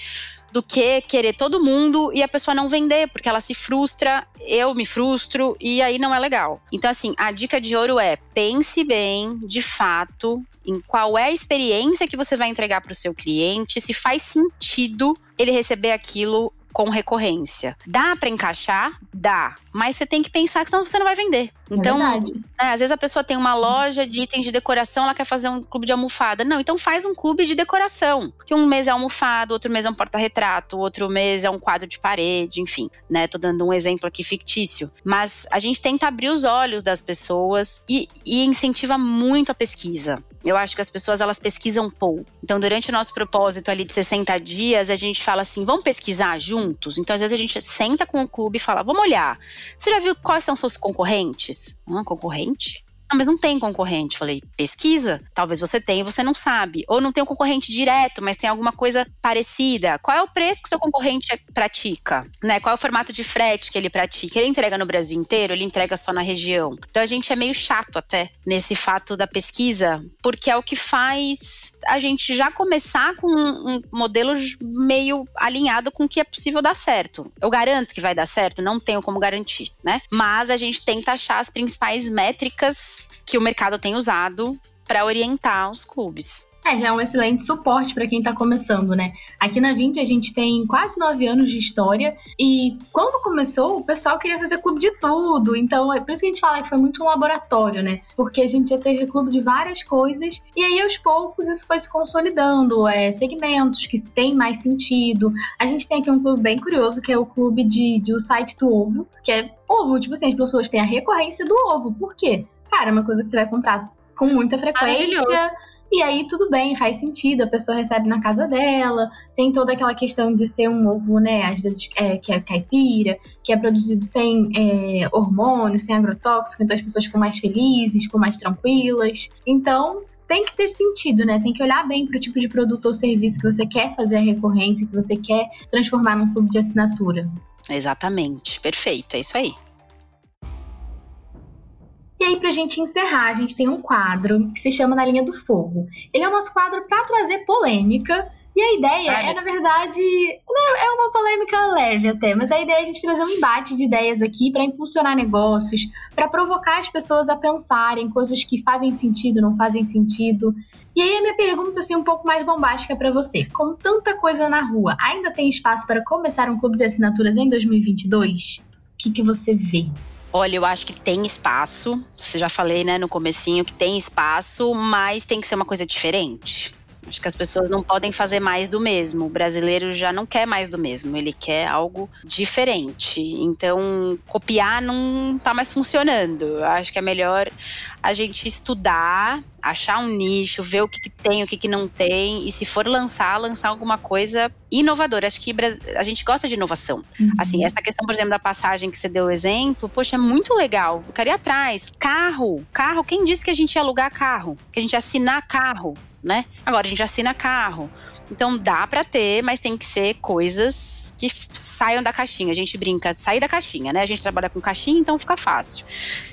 do que querer todo mundo e a pessoa não vender, porque ela se frustra, eu me frustro e aí não é legal. Então, assim, a dica de ouro é pense bem, de fato, em qual é a experiência que você vai entregar para o seu cliente, se faz sentido ele receber aquilo com recorrência. Dá para encaixar? Dá. Mas você tem que pensar que senão você não vai vender. É então, é né, às vezes a pessoa tem uma loja de itens de decoração, ela quer fazer um clube de almofada. Não, então faz um clube de decoração. Que um mês é almofado, outro mês é um porta-retrato, outro mês é um quadro de parede, enfim, né? Tô dando um exemplo aqui fictício. Mas a gente tenta abrir os olhos das pessoas e, e incentiva muito a pesquisa. Eu acho que as pessoas elas pesquisam pouco. Então, durante o nosso propósito ali de 60 dias, a gente fala assim: vamos pesquisar juntos? Então, às vezes a gente senta com o clube e fala: vamos olhar. Você já viu quais são seus concorrentes? Ah, concorrente? Ah, mas não tem concorrente. Falei, pesquisa. Talvez você tenha e você não sabe. Ou não tem um concorrente direto, mas tem alguma coisa parecida. Qual é o preço que seu concorrente pratica? Né? Qual é o formato de frete que ele pratica? Ele entrega no Brasil inteiro? Ele entrega só na região? Então a gente é meio chato até nesse fato da pesquisa, porque é o que faz a gente já começar com um modelo meio alinhado com o que é possível dar certo. Eu garanto que vai dar certo, não tenho como garantir, né? Mas a gente tenta achar as principais métricas que o mercado tem usado para orientar os clubes. É, já é um excelente suporte para quem está começando, né? Aqui na 20 a gente tem quase nove anos de história e quando começou o pessoal queria fazer clube de tudo, então é por isso que a gente fala que foi muito um laboratório, né? Porque a gente já teve clube de várias coisas e aí aos poucos isso foi se consolidando, é, segmentos que tem mais sentido. A gente tem aqui um clube bem curioso que é o clube de, do site do ovo, que é ovo, tipo assim, as pessoas têm a recorrência do ovo. Por quê? Cara, é uma coisa que você vai comprar com muita frequência e aí tudo bem, faz sentido, a pessoa recebe na casa dela, tem toda aquela questão de ser um ovo, né, às vezes é, que é caipira, que é produzido sem é, hormônios, sem agrotóxico, então as pessoas ficam mais felizes, ficam mais tranquilas. Então, tem que ter sentido, né? Tem que olhar bem para o tipo de produto ou serviço que você quer fazer a recorrência, que você quer transformar num clube de assinatura. Exatamente, perfeito, é isso aí. E aí, pra gente encerrar, a gente tem um quadro que se chama Na Linha do Fogo. Ele é o nosso quadro para trazer polêmica. E a ideia Ai, é, na verdade, é uma polêmica leve até, mas a ideia é a gente trazer um embate de ideias aqui para impulsionar negócios, para provocar as pessoas a pensarem coisas que fazem sentido, não fazem sentido. E aí a minha pergunta assim um pouco mais bombástica para você. Com tanta coisa na rua, ainda tem espaço para começar um clube de assinaturas em 2022? O que, que você vê? Olha, eu acho que tem espaço. Você já falei, né, no comecinho que tem espaço, mas tem que ser uma coisa diferente. Acho que as pessoas não podem fazer mais do mesmo. O brasileiro já não quer mais do mesmo, ele quer algo diferente. Então, copiar não tá mais funcionando. Acho que é melhor a gente estudar, achar um nicho, ver o que, que tem, o que, que não tem, e se for lançar, lançar alguma coisa inovadora. Acho que a gente gosta de inovação. Uhum. Assim, essa questão, por exemplo, da passagem que você deu o exemplo, poxa, é muito legal. Eu queria atrás. Carro, carro, quem disse que a gente ia alugar carro? Que a gente ia assinar carro? Né? Agora a gente assina carro. Então dá para ter, mas tem que ser coisas que saiam da caixinha. A gente brinca, sair da caixinha, né? A gente trabalha com caixinha, então fica fácil.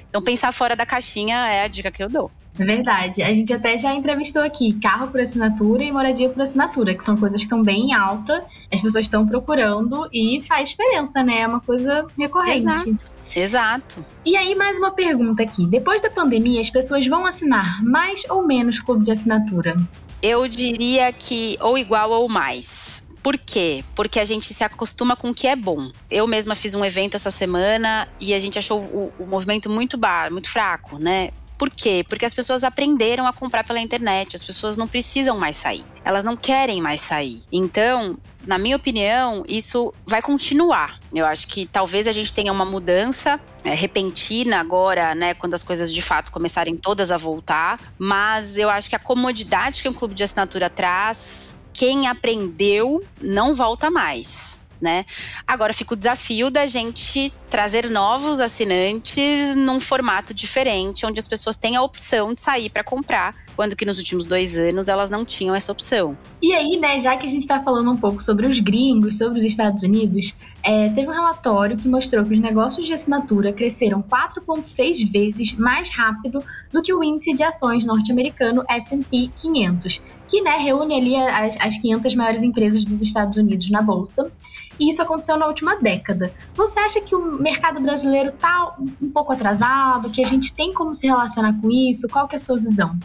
Então pensar fora da caixinha é a dica que eu dou. É verdade. A gente até já entrevistou aqui carro por assinatura e moradia por assinatura, que são coisas que estão bem em alta, as pessoas estão procurando e faz diferença, né? É uma coisa recorrente. Exato. Exato. E aí, mais uma pergunta aqui. Depois da pandemia, as pessoas vão assinar mais ou menos clube de assinatura? Eu diria que ou igual ou mais. Por quê? Porque a gente se acostuma com o que é bom. Eu mesma fiz um evento essa semana e a gente achou o, o movimento muito bar, muito fraco, né? Por quê? Porque as pessoas aprenderam a comprar pela internet, as pessoas não precisam mais sair, elas não querem mais sair. Então, na minha opinião, isso vai continuar. Eu acho que talvez a gente tenha uma mudança é, repentina agora, né, quando as coisas de fato começarem todas a voltar, mas eu acho que a comodidade que um clube de assinatura traz, quem aprendeu não volta mais né? Agora fica o desafio da gente trazer novos assinantes num formato diferente, onde as pessoas têm a opção de sair para comprar, quando que nos últimos dois anos elas não tinham essa opção. E aí, né, já que a gente está falando um pouco sobre os gringos, sobre os Estados Unidos, é, teve um relatório que mostrou que os negócios de assinatura cresceram 4,6 vezes mais rápido do que o índice de ações norte-americano S&P 500, que né, reúne ali as, as 500 maiores empresas dos Estados Unidos na bolsa e isso aconteceu na última década. Você acha que o mercado brasileiro está um pouco atrasado, que a gente tem como se relacionar com isso? Qual que é a sua visão?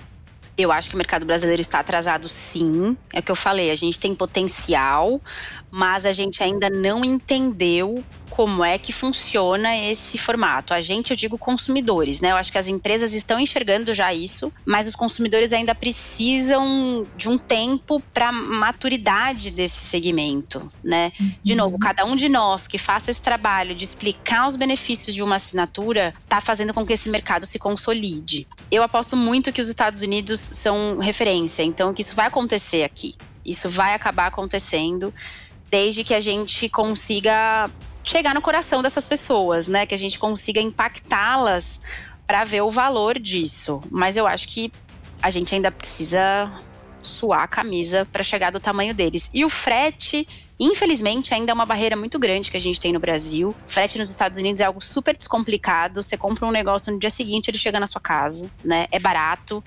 Eu acho que o mercado brasileiro está atrasado, sim. É o que eu falei, a gente tem potencial, mas a gente ainda não entendeu como é que funciona esse formato. A gente, eu digo consumidores, né? Eu acho que as empresas estão enxergando já isso, mas os consumidores ainda precisam de um tempo para maturidade desse segmento, né? De novo, uhum. cada um de nós que faça esse trabalho de explicar os benefícios de uma assinatura está fazendo com que esse mercado se consolide. Eu aposto muito que os Estados Unidos são referência, então que isso vai acontecer aqui. Isso vai acabar acontecendo desde que a gente consiga chegar no coração dessas pessoas, né? Que a gente consiga impactá-las para ver o valor disso. Mas eu acho que a gente ainda precisa suar a camisa para chegar do tamanho deles. E o frete, infelizmente, ainda é uma barreira muito grande que a gente tem no Brasil. Frete nos Estados Unidos é algo super descomplicado. Você compra um negócio no dia seguinte, ele chega na sua casa, né? É barato.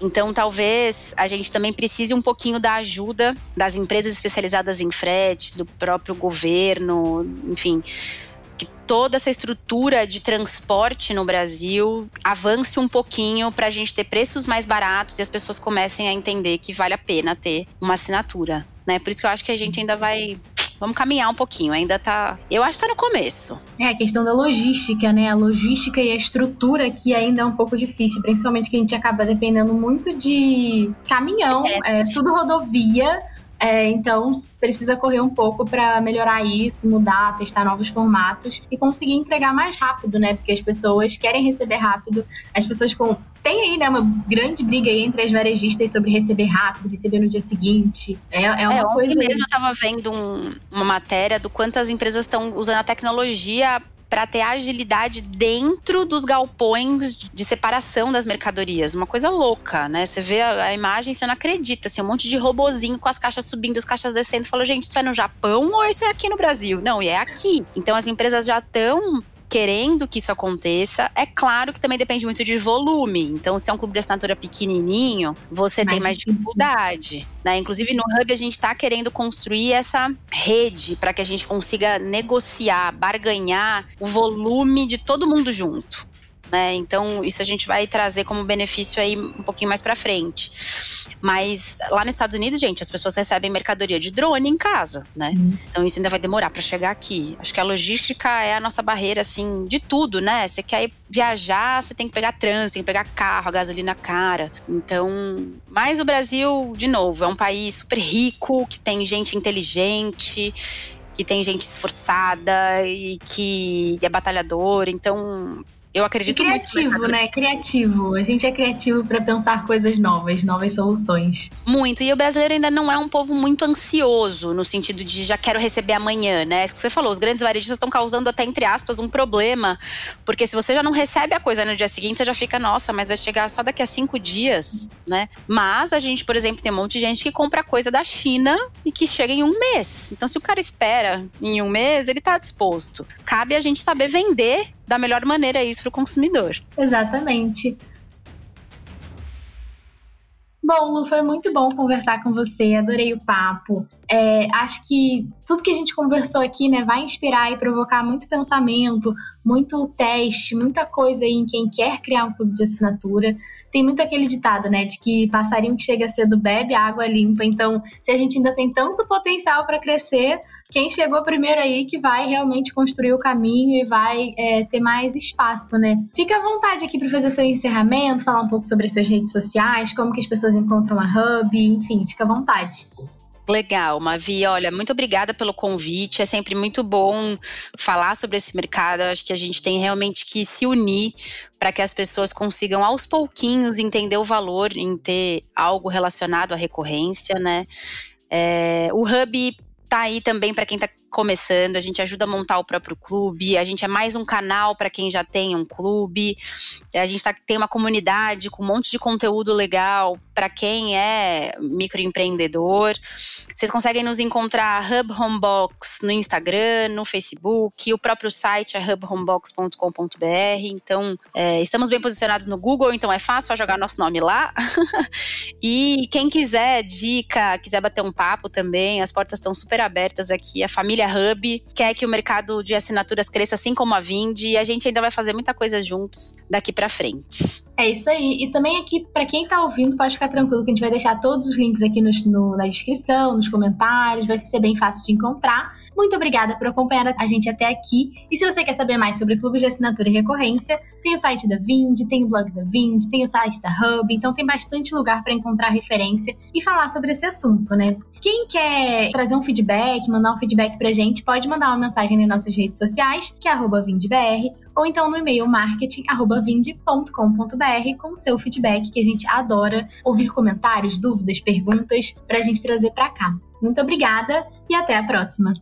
Então, talvez a gente também precise um pouquinho da ajuda das empresas especializadas em frete, do próprio governo, enfim, que toda essa estrutura de transporte no Brasil avance um pouquinho para a gente ter preços mais baratos e as pessoas comecem a entender que vale a pena ter uma assinatura. Né? Por isso que eu acho que a gente ainda vai vamos caminhar um pouquinho. Ainda tá. Eu acho que tá no começo. É, a questão da logística, né? A logística e a estrutura que ainda é um pouco difícil, principalmente que a gente acaba dependendo muito de caminhão, é, é tudo rodovia. É, então precisa correr um pouco para melhorar isso, mudar, testar novos formatos e conseguir entregar mais rápido, né? Porque as pessoas querem receber rápido, as pessoas com tem aí, né, uma grande briga aí entre as varejistas sobre receber rápido, receber no dia seguinte. É, é uma é, coisa. mesmo eu estava vendo um, uma matéria do quanto as empresas estão usando a tecnologia para ter agilidade dentro dos galpões de separação das mercadorias. Uma coisa louca, né? Você vê a, a imagem, você não acredita, assim, um monte de robozinho com as caixas subindo, as caixas descendo. Fala, gente, isso é no Japão ou isso é aqui no Brasil? Não, e é aqui. Então as empresas já estão querendo que isso aconteça. É claro que também depende muito de volume. Então, se é um clube de assinatura pequenininho, você mais tem mais dificuldade. Né? Inclusive, no Hub, a gente está querendo construir essa rede para que a gente consiga negociar, barganhar o volume de todo mundo junto né? Então, isso a gente vai trazer como benefício aí um pouquinho mais para frente. Mas lá nos Estados Unidos, gente, as pessoas recebem mercadoria de drone em casa, né? Uhum. Então isso ainda vai demorar para chegar aqui. Acho que a logística é a nossa barreira assim de tudo, né? Você quer viajar, você tem que pegar trânsito, tem que pegar carro, a gasolina cara. Então, mas o Brasil, de novo, é um país super rico, que tem gente inteligente, que tem gente esforçada e que é batalhador. Então, eu acredito e criativo, muito. né? Criativo. A gente é criativo para pensar coisas novas, novas soluções. Muito. E o brasileiro ainda não é um povo muito ansioso, no sentido de já quero receber amanhã, né? É isso que você falou, os grandes varejistas estão causando até, entre aspas, um problema. Porque se você já não recebe a coisa no dia seguinte, você já fica, nossa, mas vai chegar só daqui a cinco dias, né? Mas a gente, por exemplo, tem um monte de gente que compra coisa da China e que chega em um mês. Então, se o cara espera em um mês, ele tá disposto. Cabe a gente saber vender da melhor maneira isso para o consumidor. Exatamente. Bom, Lu, foi muito bom conversar com você, adorei o papo. É, acho que tudo que a gente conversou aqui né, vai inspirar e provocar muito pensamento, muito teste, muita coisa aí em quem quer criar um clube de assinatura. Tem muito aquele ditado, né, de que passarinho que chega cedo bebe água limpa. Então, se a gente ainda tem tanto potencial para crescer, quem chegou primeiro aí que vai realmente construir o caminho e vai é, ter mais espaço, né? Fica à vontade aqui para fazer seu encerramento, falar um pouco sobre as suas redes sociais, como que as pessoas encontram a Hub, enfim, fica à vontade. Legal, Mavi. Olha, muito obrigada pelo convite. É sempre muito bom falar sobre esse mercado. acho que a gente tem realmente que se unir para que as pessoas consigam, aos pouquinhos, entender o valor em ter algo relacionado à recorrência, né? É, o Hub tá aí também para quem está começando, a gente ajuda a montar o próprio clube, a gente é mais um canal para quem já tem um clube, a gente tá, tem uma comunidade com um monte de conteúdo legal para quem é microempreendedor. Vocês conseguem nos encontrar Hub Homebox no Instagram, no Facebook, o próprio site é hubhomebox.com.br. Então, é, estamos bem posicionados no Google, então é fácil só jogar nosso nome lá. (laughs) e quem quiser dica, quiser bater um papo também, as portas estão super abertas aqui. A família Família Hub quer que o mercado de assinaturas cresça assim como a Vind e a gente ainda vai fazer muita coisa juntos daqui para frente. É isso aí. E também aqui, para quem tá ouvindo, pode ficar tranquilo que a gente vai deixar todos os links aqui no, no, na descrição, nos comentários, vai ser bem fácil de encontrar. Muito obrigada por acompanhar a gente até aqui. E se você quer saber mais sobre clubes de assinatura e recorrência, tem o site da Vind, tem o blog da Vind, tem o site da Hub, então tem bastante lugar para encontrar referência e falar sobre esse assunto, né? Quem quer trazer um feedback, mandar um feedback pra gente, pode mandar uma mensagem nas nossas redes sociais, que é vindbr, ou então no e-mail marketing@vind.com.br com seu feedback, que a gente adora ouvir comentários, dúvidas, perguntas pra gente trazer para cá. Muito obrigada e até a próxima.